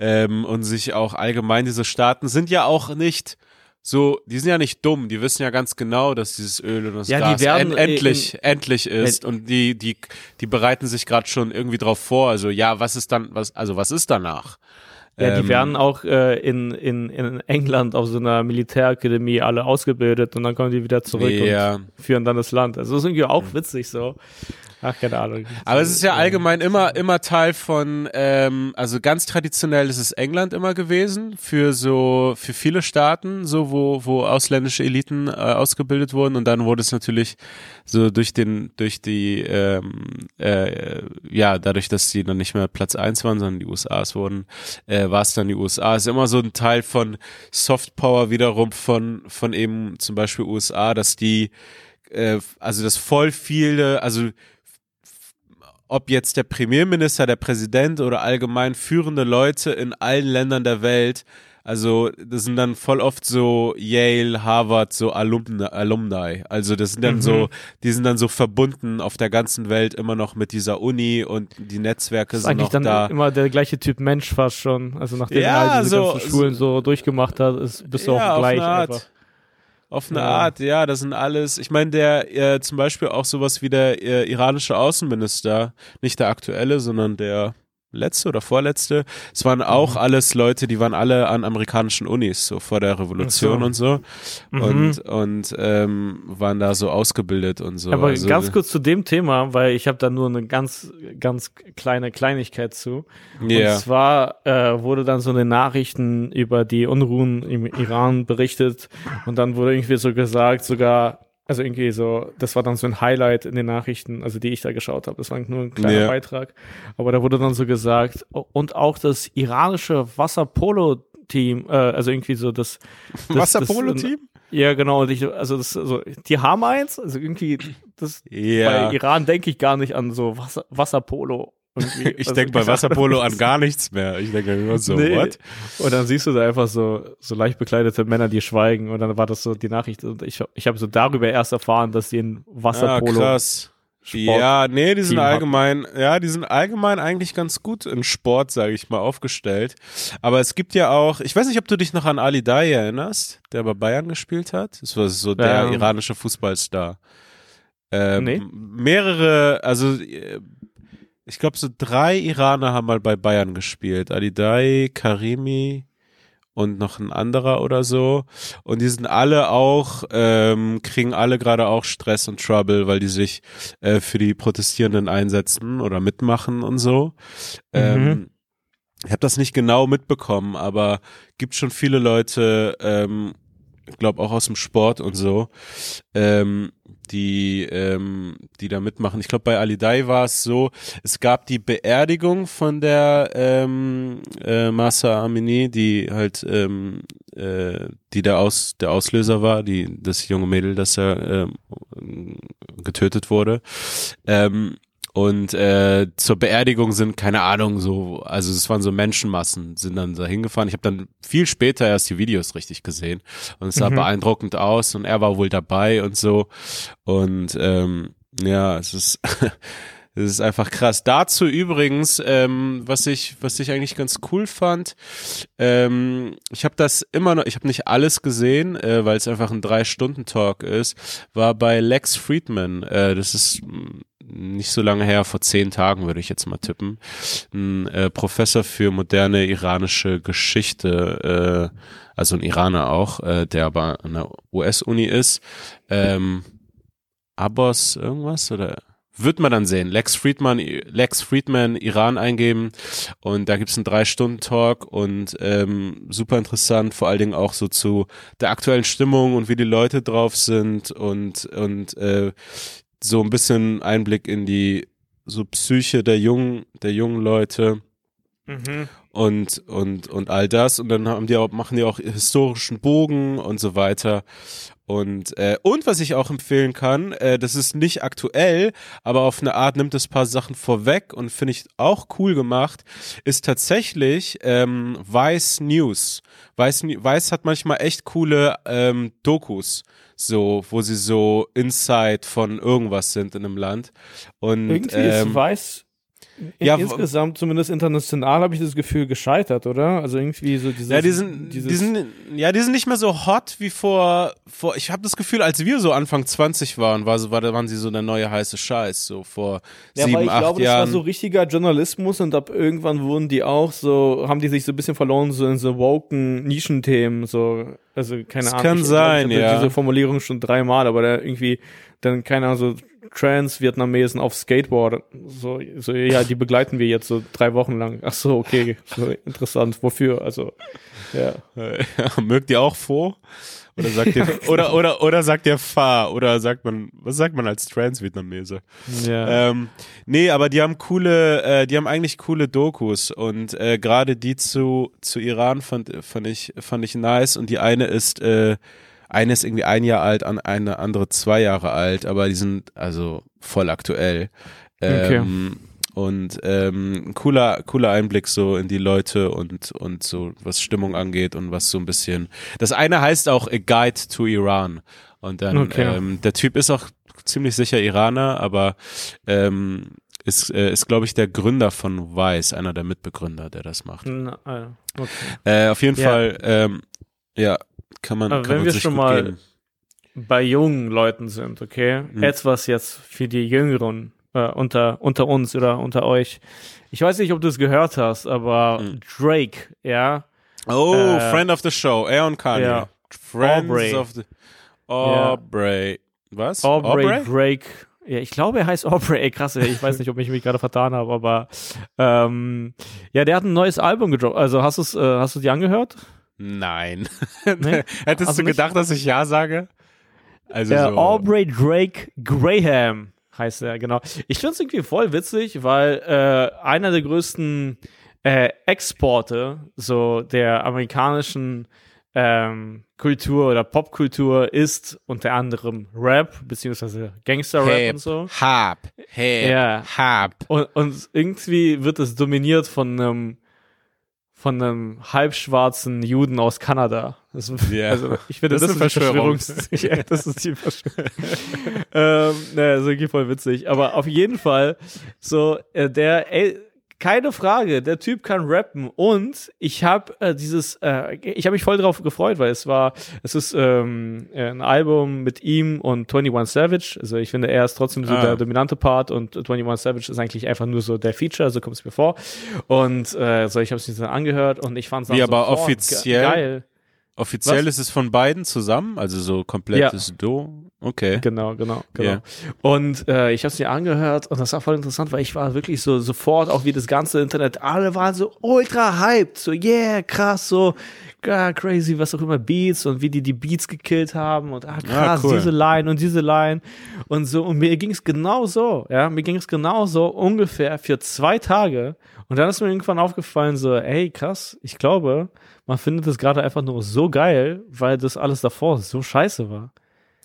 ähm, und sich auch allgemein diese Staaten sind ja auch nicht so, die sind ja nicht dumm, die wissen ja ganz genau, dass dieses Öl und das Ja, die Gas werden en endlich, in- endlich ist und die, die, die bereiten sich gerade schon irgendwie drauf vor. Also ja, was ist dann, was, also was ist danach? Ja, die Ähm, werden auch äh, in, in, in England auf so einer Militärakademie alle ausgebildet und dann kommen die wieder zurück Ja. und führen dann das Land. Also das ist irgendwie auch witzig so. Ach, keine Ahnung. Aber es ist ja allgemein immer, immer Teil von, ähm, also ganz traditionell ist es England immer gewesen, für so, für viele Staaten, so wo, wo ausländische Eliten äh, ausgebildet wurden und dann wurde es natürlich so durch den, durch die, ähm, äh, ja, dadurch, dass die dann nicht mehr Platz eins waren, sondern die USAs wurden, äh, war es dann die USA. Ist immer so ein Teil von Soft Power wiederum von, von eben zum Beispiel USA, dass die, äh, also das voll viele, also ob jetzt der Premierminister, der Präsident oder allgemein führende Leute in allen Ländern der Welt, also das sind dann voll oft so Yale, Harvard, so Alumni, Alumni. Also das sind dann so, die sind dann so verbunden auf der ganzen Welt immer noch mit dieser Uni und die Netzwerke Das sind eigentlich noch dann da. immer der gleiche Typ Mensch fast schon. Also nachdem Ja, er all diese so- ganzen Schulen so durchgemacht hat, ist, bist du ja, auch gleich auf eine Art. einfach. Auf eine Ja. Art, ja, das sind alles. Ich meine, der äh, zum Beispiel auch sowas wie der äh, iranische Außenminister, nicht der aktuelle, sondern der letzte oder vorletzte. Es waren auch alles Leute, die waren alle an amerikanischen Unis, so vor der Revolution so. und so. Und, und ähm, waren da so ausgebildet und so. Aber also, ganz kurz zu dem Thema, weil ich habe da nur eine ganz, ganz kleine Kleinigkeit zu. Ja. Und zwar äh, wurde dann so eine Nachrichten über die Unruhen im Iran berichtet und dann wurde irgendwie so gesagt, sogar, also irgendwie so, das war dann so ein Highlight in den Nachrichten, also die ich da geschaut habe. Das war nur ein kleiner Ja. Beitrag. Aber da wurde dann so gesagt, und auch das iranische Wasserpolo-Team, äh, also irgendwie so das, das Wasserpolo-Team? Ja, genau. Und ich, also das, also die haben eins, also irgendwie das Ja. bei Iran denke ich gar nicht an so Wasser, Wasserpolo. Ich Also, denke bei Wasserpolo an gar nichts mehr. Ich denke immer so, Nee. what? Und dann siehst du da einfach so, so leicht bekleidete Männer, die schweigen. Und dann war das so die Nachricht. Und ich, ich habe so darüber erst erfahren, dass die in Ah, Wasserpolo. krass. Sport ja, nee, die sind Team allgemein, ja, die sind allgemein eigentlich ganz gut in Sport, sage ich mal, aufgestellt. Aber es gibt ja auch, ich weiß nicht, ob du dich noch an Ali Dai erinnerst, der bei Bayern gespielt hat. Das war so der Ähm. iranische Fußballstar. Ähm, Nee. Mehrere, also äh, ich glaube, so drei Iraner haben mal bei Bayern gespielt. Ali Dai, Karimi und noch ein anderer oder so. Und die sind alle auch, ähm, kriegen alle gerade auch Stress und Trouble, weil die sich äh, für die Protestierenden einsetzen oder mitmachen und so. Ähm, ich habe das nicht genau mitbekommen, aber gibt schon viele Leute, ähm, glaube auch aus dem Sport und so, ähm, die, ähm, die da mitmachen. Ich glaube, bei Ali Dai war es so, es gab die Beerdigung von der ähm, äh, Masa Amini, die halt, ähm, äh, die der, Aus, der Auslöser war, die das junge Mädel, das ja ähm, getötet wurde. Ähm, und äh, zur Beerdigung sind, keine Ahnung, so, also es waren so Menschenmassen, sind dann da hingefahren. Ich habe dann viel später erst die Videos richtig gesehen. Und es sah Mhm. beeindruckend aus und er war wohl dabei und so. Und ähm, ja, es ist. Es ist einfach krass. Dazu übrigens, ähm, was ich, was ich eigentlich ganz cool fand, ähm, ich habe das immer noch, ich habe nicht alles gesehen, äh, weil es einfach ein Drei-Stunden-Talk ist, war bei Lex Friedman. Äh, das ist nicht so lange her, vor zehn Tagen würde ich jetzt mal tippen. Ein äh, Professor für moderne iranische Geschichte, äh, also ein Iraner auch, äh, der aber an der US-Uni ist. Ähm, Abbas irgendwas oder wird man dann sehen. Lex Friedman, Lex Friedman Iran eingeben und da gibt's einen Drei-Stunden-Talk und ähm, super interessant, vor allen Dingen auch so zu der aktuellen Stimmung und wie die Leute drauf sind und und äh, so ein bisschen Einblick in die so Psyche der jungen der jungen Leute Mhm. und, und, und all das. Und dann haben die auch, machen die auch historischen Bogen und so weiter. Und, äh, und was ich auch empfehlen kann, äh, das ist nicht aktuell, aber auf eine Art nimmt es paar Sachen vorweg und finde ich auch cool gemacht, ist tatsächlich ähm, Vice News. Vice, Vice hat manchmal echt coole ähm, Dokus, so, wo sie so Inside von irgendwas sind in einem Land. Und Irgendwie ähm, ist Weiß ja, insgesamt, zumindest international, habe ich das Gefühl, gescheitert, oder? Also irgendwie so dieses. Ja, die sind, die sind, ja, die sind nicht mehr so hot wie vor, vor ich habe das Gefühl, als wir so Anfang 20 waren, war so, war, waren sie so der neue heiße Scheiß, so vor ja, sieben, weil ich acht glaube, das Jahren. war so richtiger Journalismus und ab irgendwann wurden die auch so, haben die sich so ein bisschen verloren, so in so woken Nischenthemen, so, also keine Das Ahnung. kann ich, sein, ich ja. diese Formulierung schon dreimal, aber da irgendwie, dann, keine Ahnung, so Trans-Vietnamesen auf Skateboard, so, so, ja, die begleiten wir jetzt so drei Wochen lang. Ach so, okay, so interessant, wofür, also, ja. Mögt ihr auch vor? Oder sagt ihr, oder, oder, oder sagt ihr Fa? Oder sagt man, was sagt man als Trans-Vietnamese? Ja. Ähm, nee, aber die haben coole, äh, die haben eigentlich coole Dokus und äh, gerade die zu, zu Iran fand, fand ich, fand ich nice und die eine ist, äh, eine ist irgendwie ein Jahr alt, an eine andere zwei Jahre alt, aber die sind also voll aktuell. Ähm, Und ähm, ein cooler, cooler Einblick so in die Leute und, und so, was Stimmung angeht und was so ein bisschen. Das eine heißt auch A Guide to Iran. Und dann, Okay. ähm, der Typ ist auch ziemlich sicher Iraner, aber ähm, ist, äh, ist glaube ich, der Gründer von Vice, einer der Mitbegründer, der das macht. Na, ah, okay. Äh, auf jeden Ja. Fall, ähm, ja, kann man, Aber kann wenn man wir sich schon mal- geben. bei jungen Leuten sind, okay? Mhm. Etwas jetzt für die Jüngeren äh, unter, unter uns oder unter euch. Ich weiß nicht, ob du es gehört hast, aber Mhm. Drake, ja, Oh, Äh, Friend of the Show, er und Kanye. ja. Friends Aubrey. of the Aubrey. Was? Aubrey, Drake. Ja, ich glaube, er heißt Aubrey. Ey, krass, ey, ich weiß nicht, ob ich mich gerade vertan habe, aber ähm, ja, der hat ein neues Album gedroppt. Also hast du es, äh, hast du die angehört? Nein. Nee? Hättest Also du nicht? gedacht, dass ich ja sage? Also Ja, so. Aubrey Drake Graham heißt er, genau. Ich finde es irgendwie voll witzig, weil äh, einer der größten äh, Exporte so der amerikanischen ähm, Kultur oder Popkultur ist unter anderem Rap beziehungsweise Gangster-Rap und so. Hab, Hip, Ja. Hab. Und, und irgendwie wird es dominiert von einem von einem halbschwarzen Juden aus Kanada. Das, Ja. Also ich finde, Das das, ist Verschwörung. Ja, das ist die Verschwörung. ähm, naja, ist irgendwie voll witzig. Aber auf jeden Fall, so, äh, der, ey, keine Frage, der Typ kann rappen und ich habe äh, dieses, äh, ich habe mich voll drauf gefreut, weil es war, es ist ähm, ein Album mit ihm und 21 Savage. Also ich finde, er ist trotzdem so Ah. der dominante Part und 21 Savage ist eigentlich einfach nur so der Feature, so kommt es mir vor. Und äh, so, ich habe es mir dann angehört und ich fand es Wie, aber offiziell? geil. Offiziell Was? ist es von beiden zusammen, also so komplettes Do. Okay. Genau, genau, genau. Ja. Und äh, ich habe es mir angehört und das war voll interessant, weil ich war wirklich so sofort, auch wie das ganze Internet, alle waren so ultra hyped, so yeah, krass, so ja, crazy, was auch immer, Beats und wie die die Beats gekillt haben und ah, krass, cool. diese Line und diese Line und so. Und mir ging es genau so, ja, mir ging es genau so ungefähr für zwei Tage. Und dann ist mir irgendwann aufgefallen, so, ey, krass, ich glaube, man findet es gerade einfach nur so geil, weil das alles davor so scheiße war.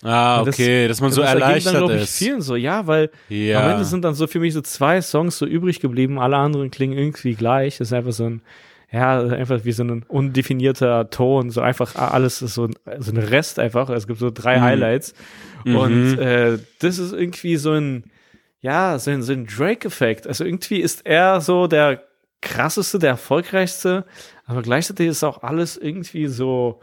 Ah, Und das- okay, dass man so das erleichtert dann, ich, ist. vielen so, ja, weil am Ja. Ende sind dann so für mich so zwei Songs so übrig geblieben, alle anderen klingen irgendwie gleich. Das ist einfach so ein, ja, einfach wie so ein undefinierter Ton, so einfach alles ist so ein, so ein Rest einfach. Es gibt so drei Mhm. Highlights. Mhm. Und äh, das ist irgendwie so ein, ja, so ein, so ein Drake-Effekt. Also irgendwie ist er so der krasseste, der erfolgreichste, aber gleichzeitig ist auch alles irgendwie so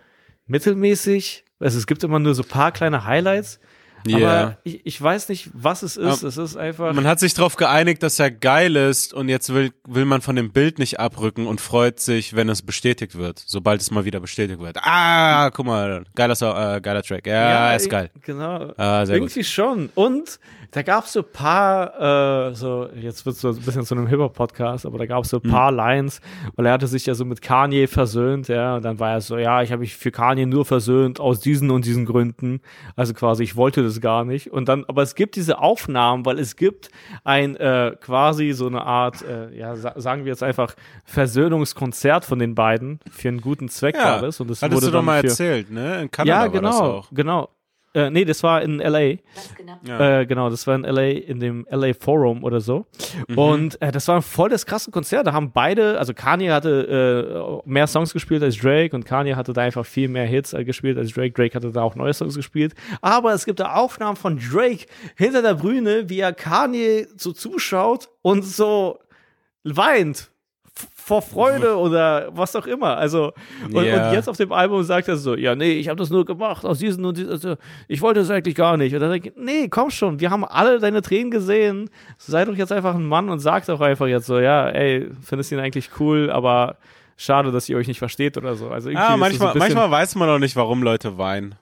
mittelmäßig. Also es gibt immer nur so ein paar kleine Highlights. Ja. Aber ich, ich weiß nicht, was es ist. Aber es ist einfach. Man hat sich darauf geeinigt, dass er geil ist und jetzt will, will man von dem Bild nicht abrücken und freut sich, wenn es bestätigt wird, sobald es mal wieder bestätigt wird. Ah, guck mal, geiler, äh, geiler Track. Ja, ist geil. Genau. Ah, sehr gut. Irgendwie schon. Und da gab es so ein paar, äh, so, jetzt wird so ein bisschen zu einem Hip-Hop-Podcast, aber da gab es so ein paar Hm. Lines, weil er hatte sich ja so mit Kanye versöhnt, ja, und dann war er so, ja, ich habe mich für Kanye nur versöhnt aus diesen und diesen Gründen. Also quasi, ich wollte das es gar nicht. Und dann, aber es gibt diese Aufnahmen, weil es gibt ein äh, quasi so eine Art, äh, ja, sa sagen wir jetzt einfach Versöhnungskonzert von den beiden für einen guten Zweck Ja, war das. Und das Hattest wurde du doch mal für, erzählt, ne? In Kanada Ja, war das genau, auch. genau. Äh, nee, das war in LA. Was genau? Ja. Äh, genau, das war in LA, in dem LA Forum oder so. Mhm. Und äh, das war voll das krasse Konzert. Da haben beide, also Kanye hatte äh, mehr Songs gespielt als Drake und Kanye hatte da einfach viel mehr Hits äh, gespielt als Drake. Drake hatte da auch neue Songs gespielt. Aber es gibt da Aufnahmen von Drake hinter der Bühne, wie er Kanye so zuschaut und so weint. Vor Freude oder was auch immer. Also, und, Ja. und jetzt auf dem Album sagt er so: Ja, nee, ich habe das nur gemacht aus diesen und diesen. Also, ich wollte es eigentlich gar nicht. Und dann denke ich: Nee, komm schon, wir haben alle deine Tränen gesehen. Sei doch jetzt einfach ein Mann und sag doch einfach jetzt so: Ja, ey, findest ihn eigentlich cool, aber schade, dass ihr euch nicht versteht oder so. Also, irgendwie Ah, manchmal, manchmal weiß man auch nicht, warum Leute weinen.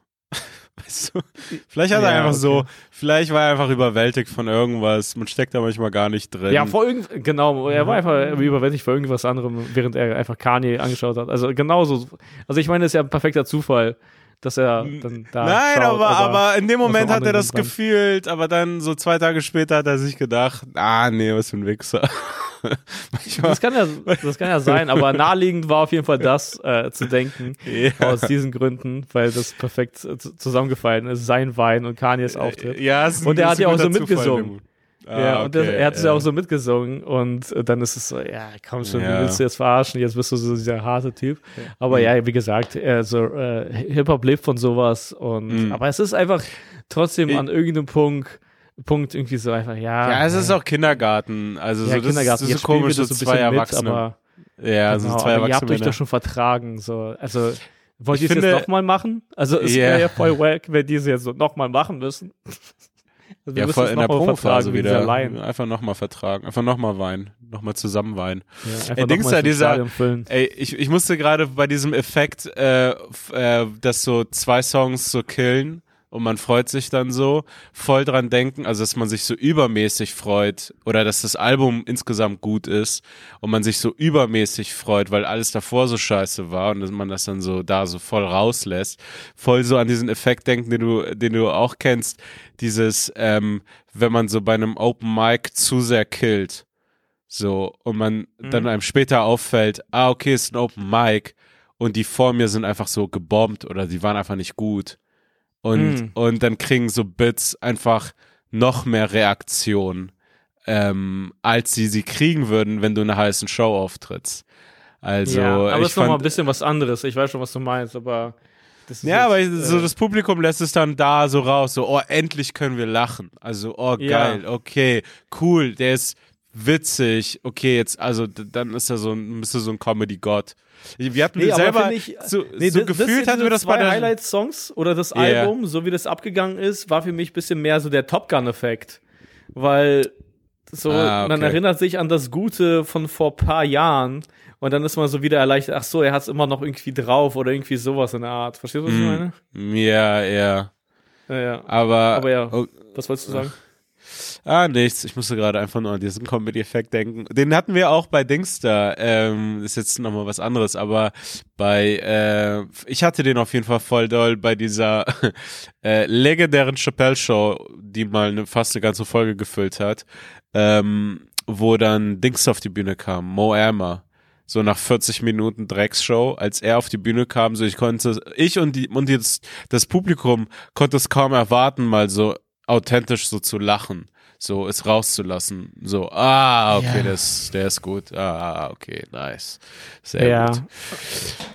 Weißt du? Vielleicht hat er Ja, einfach okay. so, vielleicht war er einfach überwältigt von irgendwas. Man steckt da manchmal gar nicht drin. Ja, vor irgend, genau, er war einfach überwältigt vor irgendwas anderem, während er einfach Kanye angeschaut hat. Also genauso. Also ich meine, es ist ja ein perfekter Zufall, dass er dann da Nein, schaut, aber, aber in dem Moment hat er das gefühlt, aber dann so zwei Tage später hat er sich gedacht, ah nee, was für ein Wichser. Manchmal, Das kann ja, das kann ja sein, aber naheliegend war auf jeden Fall das äh, zu denken, Ja. aus diesen Gründen, weil das perfekt äh, zu- zusammengefallen ist, sein Wein und Kanyes Auftritt. ja, ist ein, Und er hat ja auch so mitgesungen. Ah, ja, und das, er hat es ja ja. auch so mitgesungen und äh, dann ist es so, ja, komm schon, Ja. willst du jetzt verarschen, jetzt bist du so dieser harte Typ. Aber ja, wie gesagt, äh, so, äh, Hip-Hop lebt von sowas und, Mhm. aber es ist einfach trotzdem Ich- an irgendeinem Punkt, Punkt irgendwie so einfach, ja. Ja, es ist auch Kindergarten. Also ja, so, das, Kindergarten. das ist so komisch, so so zwei bisschen mit, Erwachsene. aber ja, so genau, zwei aber ihr habt Erwachsene. euch doch schon vertragen, so, also, wollt ihr es jetzt nochmal machen? Also, es Ja. wäre ja voll wack, wenn die es jetzt so nochmal machen müssen. Also, wir ja, müssen voll in der Promophase wieder. Einfach nochmal vertragen. Einfach nochmal weinen. Nochmal zusammen weinen. Ja, Ey, Dings da, so dieser-. Ey, ich, ich musste gerade bei diesem Effekt, äh, äh, dass so zwei Songs so killen und man freut sich dann so, voll dran denken, also dass man sich so übermäßig freut oder dass das Album insgesamt gut ist und man sich so übermäßig freut, weil alles davor so scheiße war und dass man das dann so da so voll rauslässt. Voll so an diesen Effekt denken, den du, den du auch kennst, dieses, ähm, wenn man so bei einem Open Mic zu sehr killt. So, und man Mhm. dann einem später auffällt, ah, okay, ist ein Open Mic und die vor mir sind einfach so gebombt oder die waren einfach nicht gut. Und, Mhm. und dann kriegen so Bits einfach noch mehr Reaktion, ähm, als sie sie kriegen würden, wenn du in einer heißen Show auftrittst. Also, ja, aber ich es ist noch mal ein bisschen was anderes. Ich weiß schon, was du meinst, aber das ist ja, aber so äh, das Publikum lässt es dann da so raus, so, oh, endlich können wir lachen. Also, oh, Ja. geil, okay, cool, der ist witzig, okay, jetzt, also, dann ist er so ein, müsste so ein Comedy-Gott. Wir hatten Nee, selber, ich- so, Nee, so das- gefühlt hatten wir das bei der, Highlight-Songs oder das Ja. Album, so wie das abgegangen ist, war für mich ein bisschen mehr so der Top Gun-Effekt. Weil so, Ah, man okay. erinnert sich an das Gute von vor paar Jahren und dann ist man so wieder erleichtert, ach so, er hat es immer noch irgendwie drauf oder irgendwie sowas in der Art. Verstehst du, was ich Hm. meine? ja, ja, Ja, ja. aber, Aber ja. oh, Was wolltest du sagen? Ah, nichts. Ich musste gerade einfach nur an diesen Comedy-Effekt denken. Den hatten wir auch bei Dings da. Ähm, ist jetzt nochmal was anderes, aber bei, äh, ich hatte den auf jeden Fall voll doll bei dieser äh, legendären Chappelle-Show, die mal eine, fast eine ganze Folge gefüllt hat, ähm, wo dann Dings auf die Bühne kam, Mo Ermer. So nach 40 Minuten Drecksshow, als er auf die Bühne kam, so ich konnte, ich und die, und das, das Publikum konnte es kaum erwarten, mal so authentisch so zu lachen, so es rauszulassen, so ah okay, Ja. der, ist, der ist gut, ah okay, nice, sehr Ja. gut.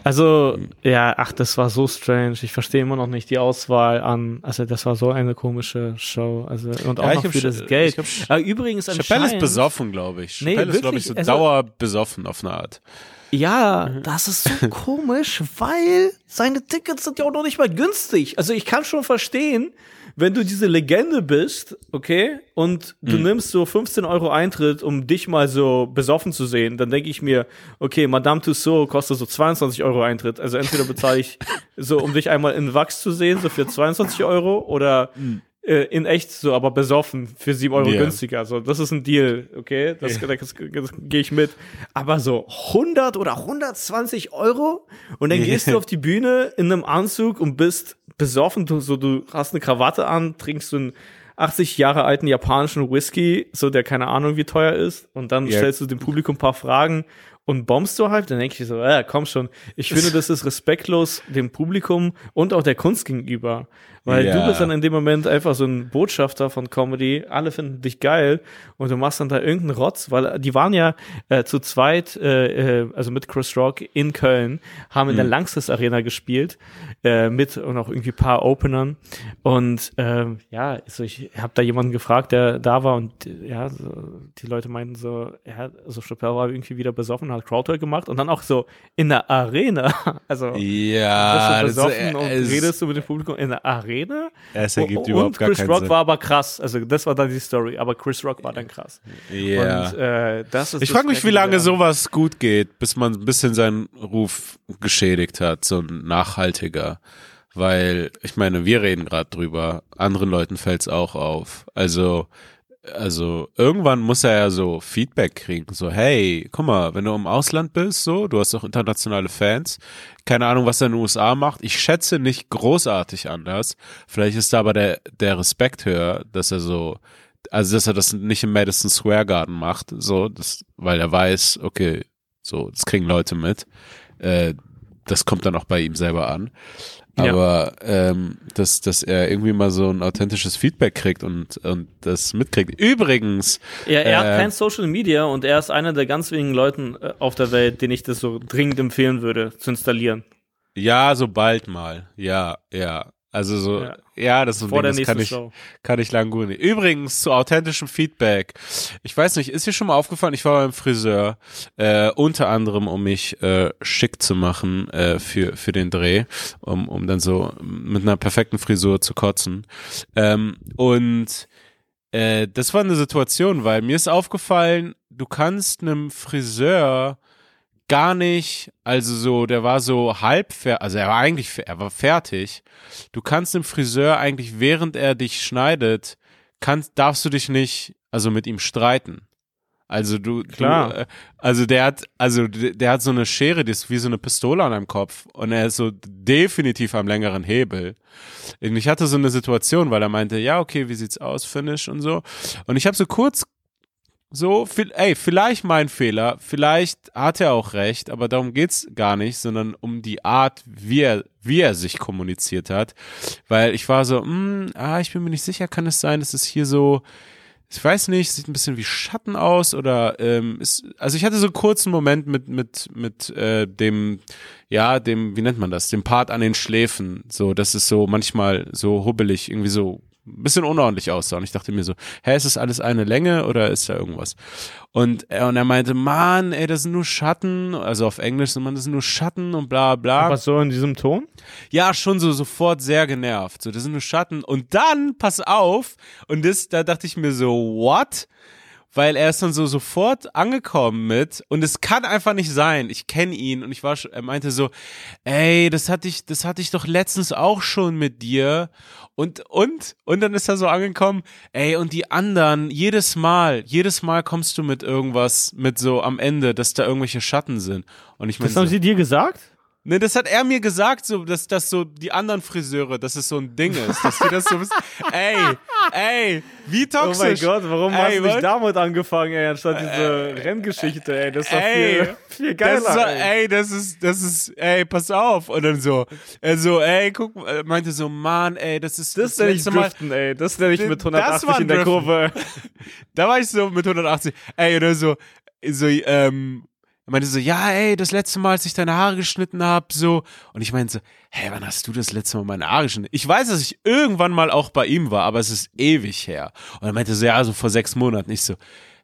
Also, ja, ach, das war so strange. Ich verstehe immer noch nicht die Auswahl an. Also, das war so eine komische Show. Also, und auch Ja, noch hab für das Geld. Aber übrigens Chappelle ist besoffen, glaube ich. Nee, Chappelle ist glaube ich so wirklich, also- dauer besoffen auf eine Art. Ja, Mhm. das ist so komisch, weil seine Tickets sind ja auch noch nicht mal günstig. Also ich kann schon verstehen, wenn du diese Legende bist, okay, und du Mhm. nimmst so 15 Euro Eintritt, um dich mal so besoffen zu sehen, dann denke ich mir, okay, Madame Tussauds kostet so 22 Euro Eintritt. Also entweder bezahle ich so, um dich einmal in Wachs zu sehen, so für 22 Euro, oder äh, in echt so, aber besoffen für 7 Euro Mhm. Ja. günstiger. So, das ist ein Deal, okay? Das, das, das, das gehe ich mit. Aber so 100 oder 120 Euro und dann gehst du auf die Bühne in einem Anzug und bist besoffen, du, so, du hast eine Krawatte an, trinkst so einen 80 Jahre alten japanischen Whisky, so der keine Ahnung wie teuer ist, und dann Ja. stellst du dem Publikum ein paar Fragen und bombst du halt, dann denke ich so, ja, komm schon. Ich finde, das ist respektlos dem Publikum und auch der Kunst gegenüber. Weil Ja. du bist dann in dem Moment einfach so ein Botschafter von Comedy, alle finden dich geil und du machst dann da irgendeinen Rotz, weil die waren ja äh, zu zweit, äh, äh, also mit Chris Rock in Köln, haben in der Langsys Arena gespielt, äh, mit und auch irgendwie paar Openern. Und ähm, ja, so ich habe da jemanden gefragt, der da war und äh, ja, so, die Leute meinten so, ja, also Chappelle war irgendwie wieder besoffen, hat Crowdwork gemacht und dann auch so in der Arena, also Ja, bist du das, besoffen und es, redest du mit dem Publikum in der Arena? es ergibt und überhaupt gar Chris keinen Rock Sinn. war aber krass. Also das war dann die Story. Aber Chris Rock war dann krass. ja. Und äh, das ist Ich frage mich, wie lange sowas gut geht, bis man ein bisschen seinen Ruf geschädigt hat, so ein nachhaltiger. Weil, ich meine, wir reden gerade drüber, anderen Leuten fällt's auch auf. Also, also irgendwann muss er ja so Feedback kriegen, so hey, guck mal, wenn du im Ausland bist, so, du hast doch internationale Fans, keine Ahnung, was er in den USA macht. Ich schätze nicht großartig anders. Vielleicht ist da aber der der Respekt höher, dass er so, also dass er das nicht im Madison Square Garden macht, so, das, weil er weiß, okay, so, das kriegen Leute mit. Äh, das kommt dann auch bei ihm selber an. Ja. Aber ähm, dass, dass er irgendwie mal so ein authentisches Feedback kriegt und, und das mitkriegt. Übrigens, Ja, er hat äh, kein Social Media und er ist einer der ganz wenigen Leuten äh, auf der Welt, denen ich das so dringend empfehlen würde, zu installieren. ja, so bald mal. Ja, ja. Also so, Ja. ja, das ist so ein Vor Ding, das kann ich, Show. kann ich lang gut. Übrigens, zu authentischem Feedback. Ich weiß nicht, ist dir schon mal aufgefallen, ich war beim Friseur, äh, unter anderem, um mich äh, schick zu machen äh, für, für den Dreh, um, um dann so mit einer perfekten Frisur zu kotzen. Ähm, und äh, das war eine Situation, weil mir ist aufgefallen, du kannst einem Friseur gar nicht, also so, der war so halb fertig, also er war eigentlich, er war fertig. Du kannst dem Friseur eigentlich, während er dich schneidet, kannst, darfst du dich nicht, also mit ihm streiten. Also du, Klar. Du, äh, also der hat, also der, der hat so eine Schere, die ist wie so eine Pistole an einem Kopf und er ist so definitiv am längeren Hebel. Und ich hatte so eine Situation, weil er meinte, ja okay, wie sieht's aus, Finish und so. Und ich habe so kurz so, viel- ey, vielleicht mein Fehler, vielleicht hat er auch recht, aber darum geht's gar nicht, sondern um die Art, wie er, wie er sich kommuniziert hat. Weil ich war so, hm, ah, ich bin mir nicht sicher, kann es sein, dass es hier so, ich weiß nicht, sieht ein bisschen wie Schatten aus oder ähm, ist, also ich hatte so einen kurzen Moment mit mit mit äh, dem ja dem wie nennt man das dem Part an den Schläfen so dass es so manchmal so hubbelig irgendwie so ein bisschen unordentlich aussah und ich dachte mir so hä ist das alles eine Länge oder ist da irgendwas und er und er meinte Mann ey das sind nur Schatten also auf Englisch man das sind nur Schatten und bla bla Was so in diesem Ton? ja, schon so sofort sehr genervt. So, das sind nur Schatten. Und dann, pass auf, und das, da dachte ich mir so, what? Weil er ist dann so sofort angekommen mit, und es kann einfach nicht sein. Ich kenne ihn und ich war schon, er meinte so, ey, das hatte ich, das hatte ich doch letztens auch schon mit dir. Und, und, und dann ist er so angekommen, ey, und die anderen, jedes Mal, jedes Mal kommst du mit irgendwas, mit so am Ende, dass da irgendwelche Schatten sind. Und ich meine, Das haben sie dir gesagt? Ne, das hat er mir gesagt, so, dass, dass so die anderen Friseure, dass es so ein Ding ist, dass die das so wissen. Ey, ey, wie Oh toxisch. mein Gott, warum Ey, hast du nicht damit angefangen, ey, anstatt diese Renngeschichte, ey? Das ist doch Ey, viel, viel Das geiler, ist so, ey. ey, das ist, das ist, ey, pass auf. Und dann so, er so, ey, guck, er meinte so, Mann, ey, das ist Das nenne ich Mal, Driften, ey. Das nenne ich Das mit war 180 in der. Kurve. da war ich so mit 180, ey, oder so, so, ähm, er meinte so, ja, ey, das letzte Mal, als ich deine Haare geschnitten hab, so. Und ich meinte so, hä, wann hast du das letzte Mal meine Haare geschnitten? Ich weiß, dass ich irgendwann mal auch bei ihm war, aber es ist ewig her. Und er meinte so, ja, so vor sechs Monaten. Ich so,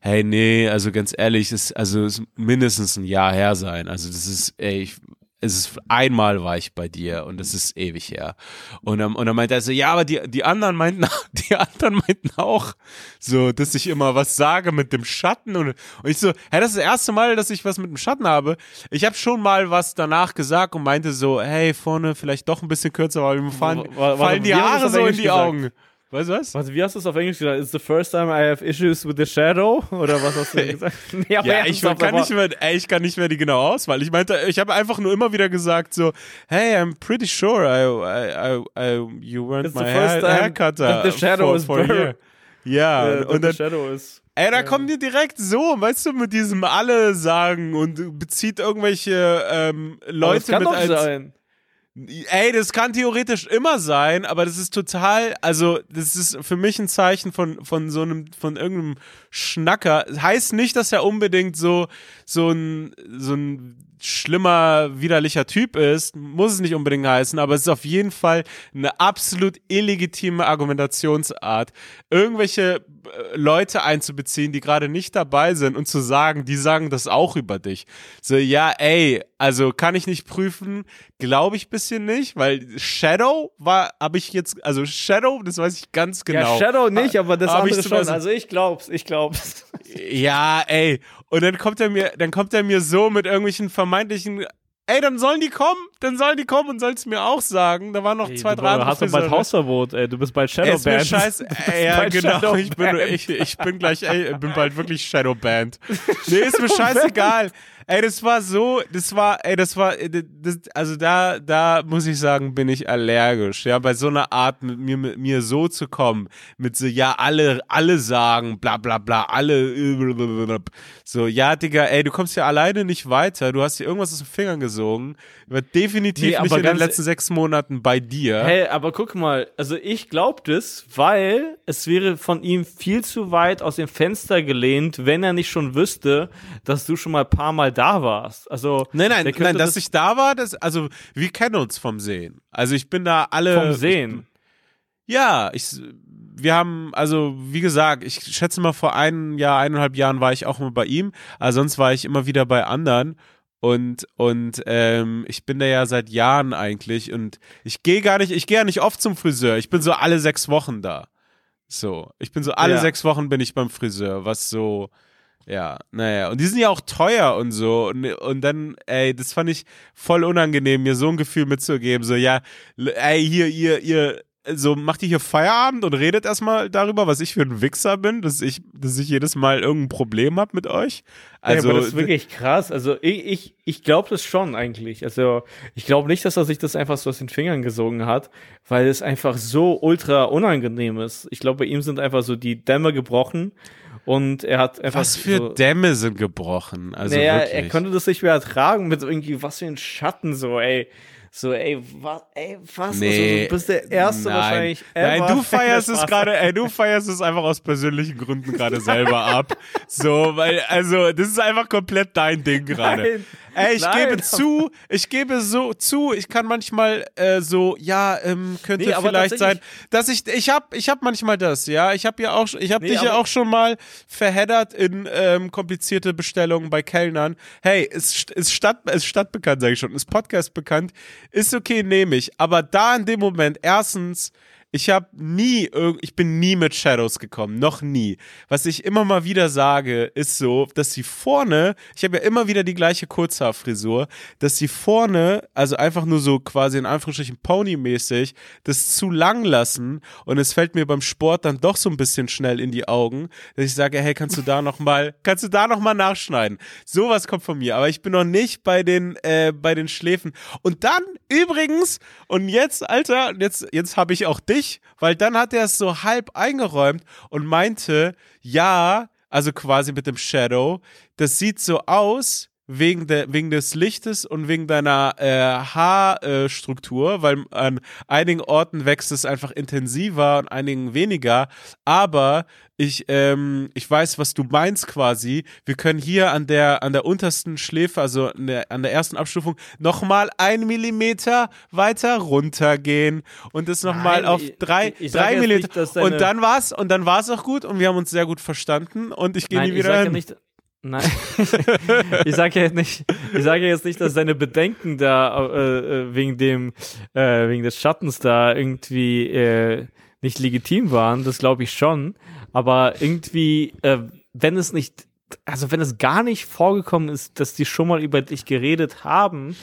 hey, nee, also ganz ehrlich, es, also muss mindestens ein Jahr her sein. Also das ist, ey, ich, es ist einmal war ich bei dir und es ist ewig her. Und dann, und dann meinte er so, ja, aber die, die anderen meinten, die anderen meinten auch so, dass ich immer was sage mit dem Schatten und, und ich so, hey, das ist das erste Mal, dass ich was mit dem Schatten habe. Ich habe schon mal was danach gesagt und meinte so, hey, vorne vielleicht doch ein bisschen kürzer, weil mir fallen, Wa- wa- fallen die Haare so in die gesagt? Augen. Was, was? Also, wie hast du es auf Englisch gesagt? It's the first time I have issues with the shadow? Oder was hast du gesagt? nee, ja, ich kann, nicht mehr, ey, ich kann nicht mehr die genau Auswahl. Ich meinte, ich habe einfach nur immer wieder gesagt so, hey, I'm pretty sure I, I, I, I you weren't It's my the first hair, haircutter the shadow for, is for year. Ja, Äh, und dann, shadow is. ey, da kommen die direkt so, weißt du, mit diesem alle sagen und bezieht irgendwelche ähm, Leute mit als sein. Ey, das kann theoretisch immer sein, aber das ist total, also das ist für mich ein Zeichen von von so einem von irgendeinem Schnacker. Heißt nicht, dass er unbedingt so so ein so ein schlimmer widerlicher Typ ist, muss es nicht unbedingt heißen, aber es ist auf jeden Fall eine absolut illegitime Argumentationsart, irgendwelche äh, Leute einzubeziehen, die gerade nicht dabei sind und zu sagen, die sagen das auch über dich. So, ja, ey, also kann ich nicht prüfen, glaube ich bisschen nicht, weil Shadow war, habe ich jetzt, also Shadow, das weiß ich ganz genau. Ja, Shadow nicht, aber das Hab ich andere schon. Also, ich glaub's, ich glaub's. Ja, ey. Und dann kommt er mir, dann kommt er mir so mit irgendwelchen vermeintlichen, ey, dann sollen die kommen, dann sollen die kommen und sollen es mir auch sagen. Da waren noch zwei, drei du andere hast doch bald. Hausverbot, ey. Du bist bald Ey, ist mir Shadowband. scheiß, Du bist ey, ja, genau, ich bin, Shadowband. ich, ich bin gleich, ey, ich bin bald wirklich Shadowband. Nee, ist mir scheißegal. Ey, das war so, das war, ey, das war, äh, das, also da, da muss ich sagen, bin ich allergisch, ja, bei so einer Art mit mir, mit mir so zu kommen, mit so, ja, alle, alle sagen, bla, bla, bla, alle, so, ja, Digga, ey, du kommst ja alleine nicht weiter, du hast dir irgendwas aus den Fingern gesogen, wird definitiv Nee, nicht aber in den letzten sechs Monaten bei dir. Hey, aber guck mal, also ich glaub das, weil es wäre von ihm viel zu weit aus dem Fenster gelehnt, wenn er nicht schon wüsste, dass du schon mal ein paar Mal da warst. Also Nein, nein, nein, dass das ich da war, das, also wir kennen uns vom Sehen. Also ich bin da alle. vom Sehen. Ja, ich, wir haben, also wie gesagt, ich schätze mal vor einem Jahr, eineinhalb Jahren war ich auch mal bei ihm, aber sonst war ich immer wieder bei anderen. Und, und ähm, ich bin da ja seit Jahren eigentlich und ich gehe gar nicht, ich gehe ja nicht oft zum Friseur. Ich bin so alle sechs Wochen da. So, ich bin so alle Ja. sechs Wochen bin ich beim Friseur, was so, ja, naja. Und die sind ja auch teuer und so. Und, und dann, ey, das fand ich voll unangenehm, mir so ein Gefühl mitzugeben. So, ja, ey, hier, ihr, ihr, so macht ihr hier Feierabend und redet erstmal darüber, was ich für ein Wichser bin, dass ich, dass ich jedes Mal irgendein Problem hab mit euch. Also, ja, aber das ist wirklich krass. Also ich, ich, ich glaube das schon eigentlich. Also ich glaube nicht, dass er sich das einfach so aus den Fingern gesogen hat, weil es einfach so ultra unangenehm ist. Ich glaube, bei ihm sind einfach so die Dämme gebrochen und er hat einfach was für so, Dämme sind gebrochen. Also naja, wirklich. er konnte das nicht mehr ertragen mit irgendwie was für ein Schatten so, ey. So, ey, was, ey, was? Nee, also, du bist der Erste nein. wahrscheinlich Nein, ever, du feierst es gerade, ey, du feierst es einfach aus persönlichen Gründen gerade selber ab. So, weil, also, das ist einfach komplett dein Ding gerade. Ey, ich nein. gebe zu, ich gebe so zu, ich kann manchmal äh, so, ja, ähm, könnte Nee, vielleicht sein, dass ich, ich hab, ich hab manchmal das, ja, ich hab ja auch, ich hab Nee, dich ja auch schon mal verheddert in ähm, komplizierte Bestellungen bei Kellnern. Hey, ist, ist Stadt, ist stadtbekannt, sage ich schon, ist Podcast bekannt, ist okay, nehme ich, aber da in dem Moment, erstens, ich habe nie, ich bin nie mit Shadows gekommen, noch nie. Was ich immer mal wieder sage, ist so, dass sie vorne, ich habe ja immer wieder die gleiche Kurzhaarfrisur, dass sie vorne, also einfach nur so quasi in Anführungsstrichen Pony-mäßig, das zu lang lassen und es fällt mir beim Sport dann doch so ein bisschen schnell in die Augen, dass ich sage, hey, kannst du da noch mal, kannst du da noch mal nachschneiden? Sowas kommt von mir, aber ich bin noch nicht bei den, äh, bei den Schläfen. Und dann übrigens, und jetzt, Alter, jetzt, jetzt habe ich auch dich, weil dann hat er es so halb eingeräumt und meinte, ja, also quasi mit dem Shadow, das sieht so aus, wegen, der, wegen des Lichtes und wegen deiner äh, Haarstruktur, weil an einigen Orten wächst es einfach intensiver und einigen weniger. Aber ich, ähm, ich weiß, was du meinst quasi. Wir können hier an der, an der untersten Schläfe, also an der, an der ersten Abstufung, nochmal ein Millimeter weiter runtergehen und das nochmal auf ich- drei, ich- ich drei Millimeter. nicht, und dann war's, und dann war's auch gut und wir haben uns sehr gut verstanden und ich gehe nie ich wieder sag ja hin. nicht. Nein, ich sage ja nicht, ich sage ja jetzt nicht, dass deine Bedenken da äh, äh, wegen dem, äh, wegen des Schattens da irgendwie äh, nicht legitim waren. Das glaube ich schon. Aber irgendwie, äh, wenn es nicht also wenn es gar nicht vorgekommen ist, dass die schon mal über dich geredet haben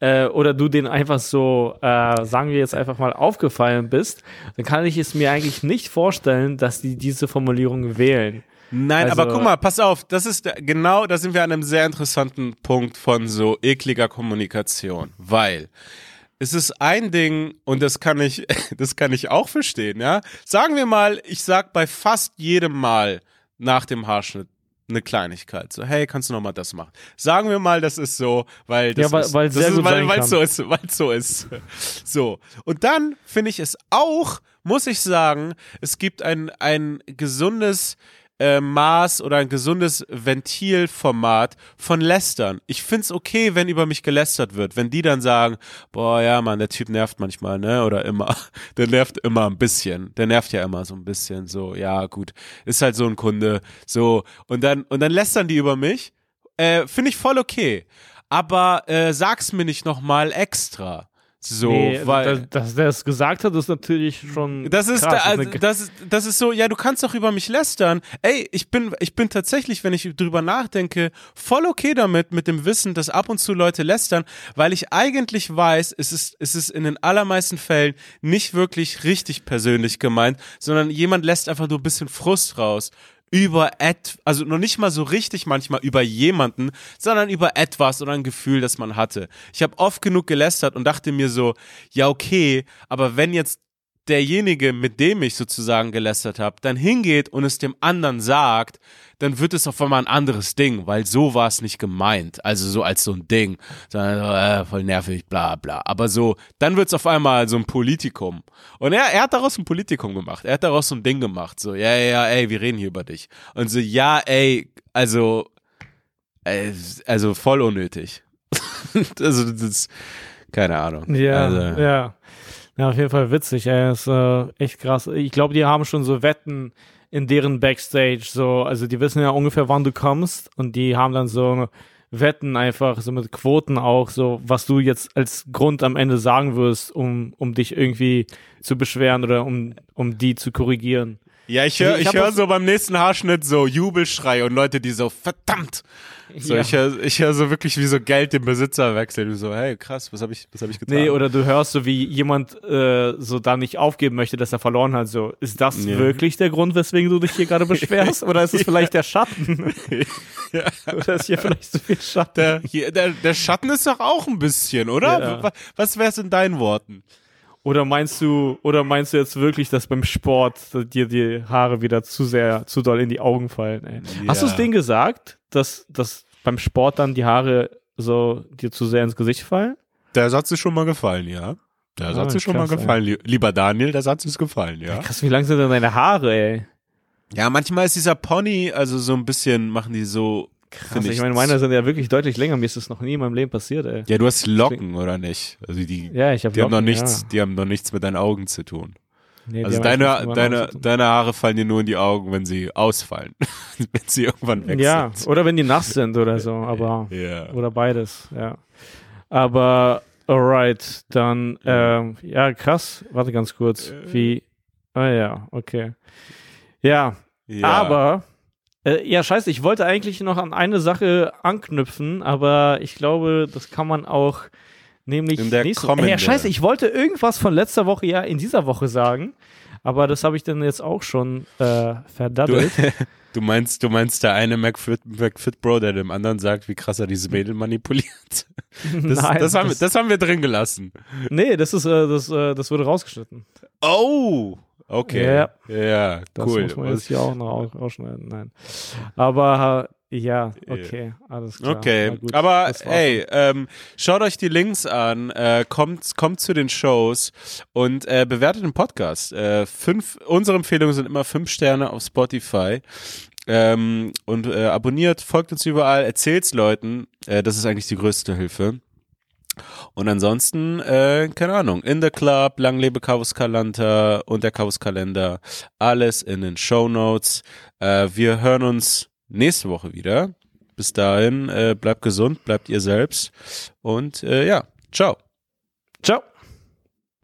äh, oder du denen einfach so, äh, sagen wir jetzt einfach mal, aufgefallen bist, dann kann ich es mir eigentlich nicht vorstellen, dass die diese Formulierung wählen. Nein, Also- aber guck mal, pass auf, das ist genau, da sind wir an einem sehr interessanten Punkt von so ekliger Kommunikation, weil es ist ein Ding und das kann ich, das kann ich auch verstehen, ja. Sagen wir mal, ich sag bei fast jedem Mal nach dem Haarschnitt eine Kleinigkeit, so hey, kannst du noch mal das machen? Sagen wir mal, das ist so, weil das Ja, weil- ist, weil das sehr ist, weil, weil so ist, weil so ist. So und dann finde ich es auch, muss ich sagen, es gibt ein ein gesundes äh, Maß oder ein gesundes Ventilformat von Lästern. Ich find's okay, wenn über mich gelästert wird, wenn die dann sagen, boah, ja, Mann, der Typ nervt manchmal, ne, oder immer. Der nervt immer ein bisschen. Der nervt ja immer so ein bisschen, so, ja, gut, ist halt so ein Kunde, so. Und dann, und dann lästern die über mich. Äh, Finde ich voll okay. Aber äh, sag's mir nicht nochmal extra. So, nee, weil. dass, dass der es gesagt hat, ist natürlich schon. Das ist, krass. da, also, das, ist, das ist so, ja, du kannst doch über mich lästern. Ey, ich bin, ich bin tatsächlich, wenn ich drüber nachdenke, voll okay damit, mit dem Wissen, dass ab und zu Leute lästern, weil ich eigentlich weiß, es ist, es ist in den allermeisten Fällen nicht wirklich richtig persönlich gemeint, sondern jemand lässt einfach nur ein bisschen Frust raus über et, also noch nicht mal so richtig manchmal über jemanden, sondern über etwas oder ein Gefühl, das man hatte. Ich habe oft genug gelästert und dachte mir so, ja okay, aber wenn jetzt derjenige, mit dem ich sozusagen gelästert habe, dann hingeht und es dem anderen sagt, dann wird es auf einmal ein anderes Ding, weil so war es nicht gemeint. Also so als so ein Ding. Sondern so, äh, voll nervig, bla bla. Aber so, dann wird es auf einmal so ein Politikum. Und er, er hat daraus ein Politikum gemacht. Er hat daraus so ein Ding gemacht. So, ja, ja, ja, ey, wir reden hier über dich. Und so, ja, ey, also, äh, also voll unnötig. also, das ist, keine Ahnung. Ja, also, ja. Ja, auf jeden Fall witzig, ey. Ist äh, echt krass. Ich glaube, die haben schon so Wetten in deren Backstage, so, also die wissen ja ungefähr, wann du kommst und die haben dann so Wetten einfach, so mit Quoten auch, so, was du jetzt als Grund am Ende sagen wirst, um, um dich irgendwie zu beschweren oder um, um die zu korrigieren. Ja, ich höre ich ich hör so beim nächsten Haarschnitt so Jubelschrei und Leute, die so, verdammt! So, Ja. ich höre ich hör so wirklich wie so Geld den Besitzer wechseln. So, hey, krass, was habe ich, was hab ich getan? Nee, oder du hörst so, wie jemand äh, so da nicht aufgeben möchte, dass er verloren hat. So, ist das Ja. wirklich der Grund, weswegen du dich hier gerade beschwerst? Oder ist es vielleicht der Schatten? Oder ist hier vielleicht so viel Schatten? der, hier, der, der Schatten ist doch auch ein bisschen, oder? Ja. Wa- Was wär's in deinen Worten? Oder meinst du, oder meinst du jetzt wirklich, dass beim Sport dir die Haare wieder zu sehr, zu doll in die Augen fallen? Ey? Hast du es denen gesagt, dass, dass beim Sport dann die Haare so dir zu sehr ins Gesicht fallen? Der Satz ist schon mal gefallen, ja. Der Ah, Satz ist schon krass, mal ey. gefallen. Lie- Lieber Daniel, der Satz ist gefallen, ja. Krass, wie lang sind denn deine Haare, ey? Ja, manchmal ist dieser Pony, also so ein bisschen machen die so. Krass, ich meine, meine sind ja wirklich deutlich länger. Mir ist das noch nie in meinem Leben passiert, ey. Ja, du hast Locken, oder nicht? Also die, Ja, ich habe die haben noch nichts, die haben noch nichts mit deinen Augen zu tun. Nee, Also deine, deine, deine Haare fallen dir nur in die Augen, wenn sie ausfallen. wenn sie irgendwann weg Ja, sind. oder wenn die nass sind oder so, aber Ja. oder beides, ja. Aber alright, dann ähm, ja krass. Warte ganz kurz, wie? Ah ja, okay. Ja, ja. aber äh, ja scheiße, ich wollte eigentlich noch an eine Sache anknüpfen, aber ich glaube, das kann man auch nämlich In der nächste- kommenden. Ja scheiße, ich wollte irgendwas von letzter Woche ja in dieser Woche sagen, aber das habe ich dann jetzt auch schon äh, du, verdaddelt. du meinst, du meinst der eine McFit, McFit Bro, der dem anderen sagt, wie krass er diese Mädel manipuliert. Das, Nein, das, haben, das- das haben wir drin gelassen. Nee, das ist, äh, das, äh, das wurde rausgeschnitten. Oh, okay. Ja. Ja, Das cool. muss man jetzt hier auch noch au- rausschneiden. Nein. Aber ja, okay, alles klar. Okay, gut, aber hey, ähm, schaut euch die Links an, äh, kommt, kommt zu den Shows und äh, bewertet den Podcast. Äh, fünf, unsere Empfehlungen sind immer fünf Sterne auf Spotify. Ähm, und äh, abonniert, folgt uns überall, erzählt's Leuten. Äh, das ist eigentlich die größte Hilfe. Und ansonsten, äh, keine Ahnung, in the Club, lang lebe Kavus Kalanta und der Kavus Kalender, alles in den Show Notes. Äh, wir hören uns nächste Woche wieder. Bis dahin, äh, bleibt gesund, bleibt ihr selbst und äh, ja, ciao. Ciao.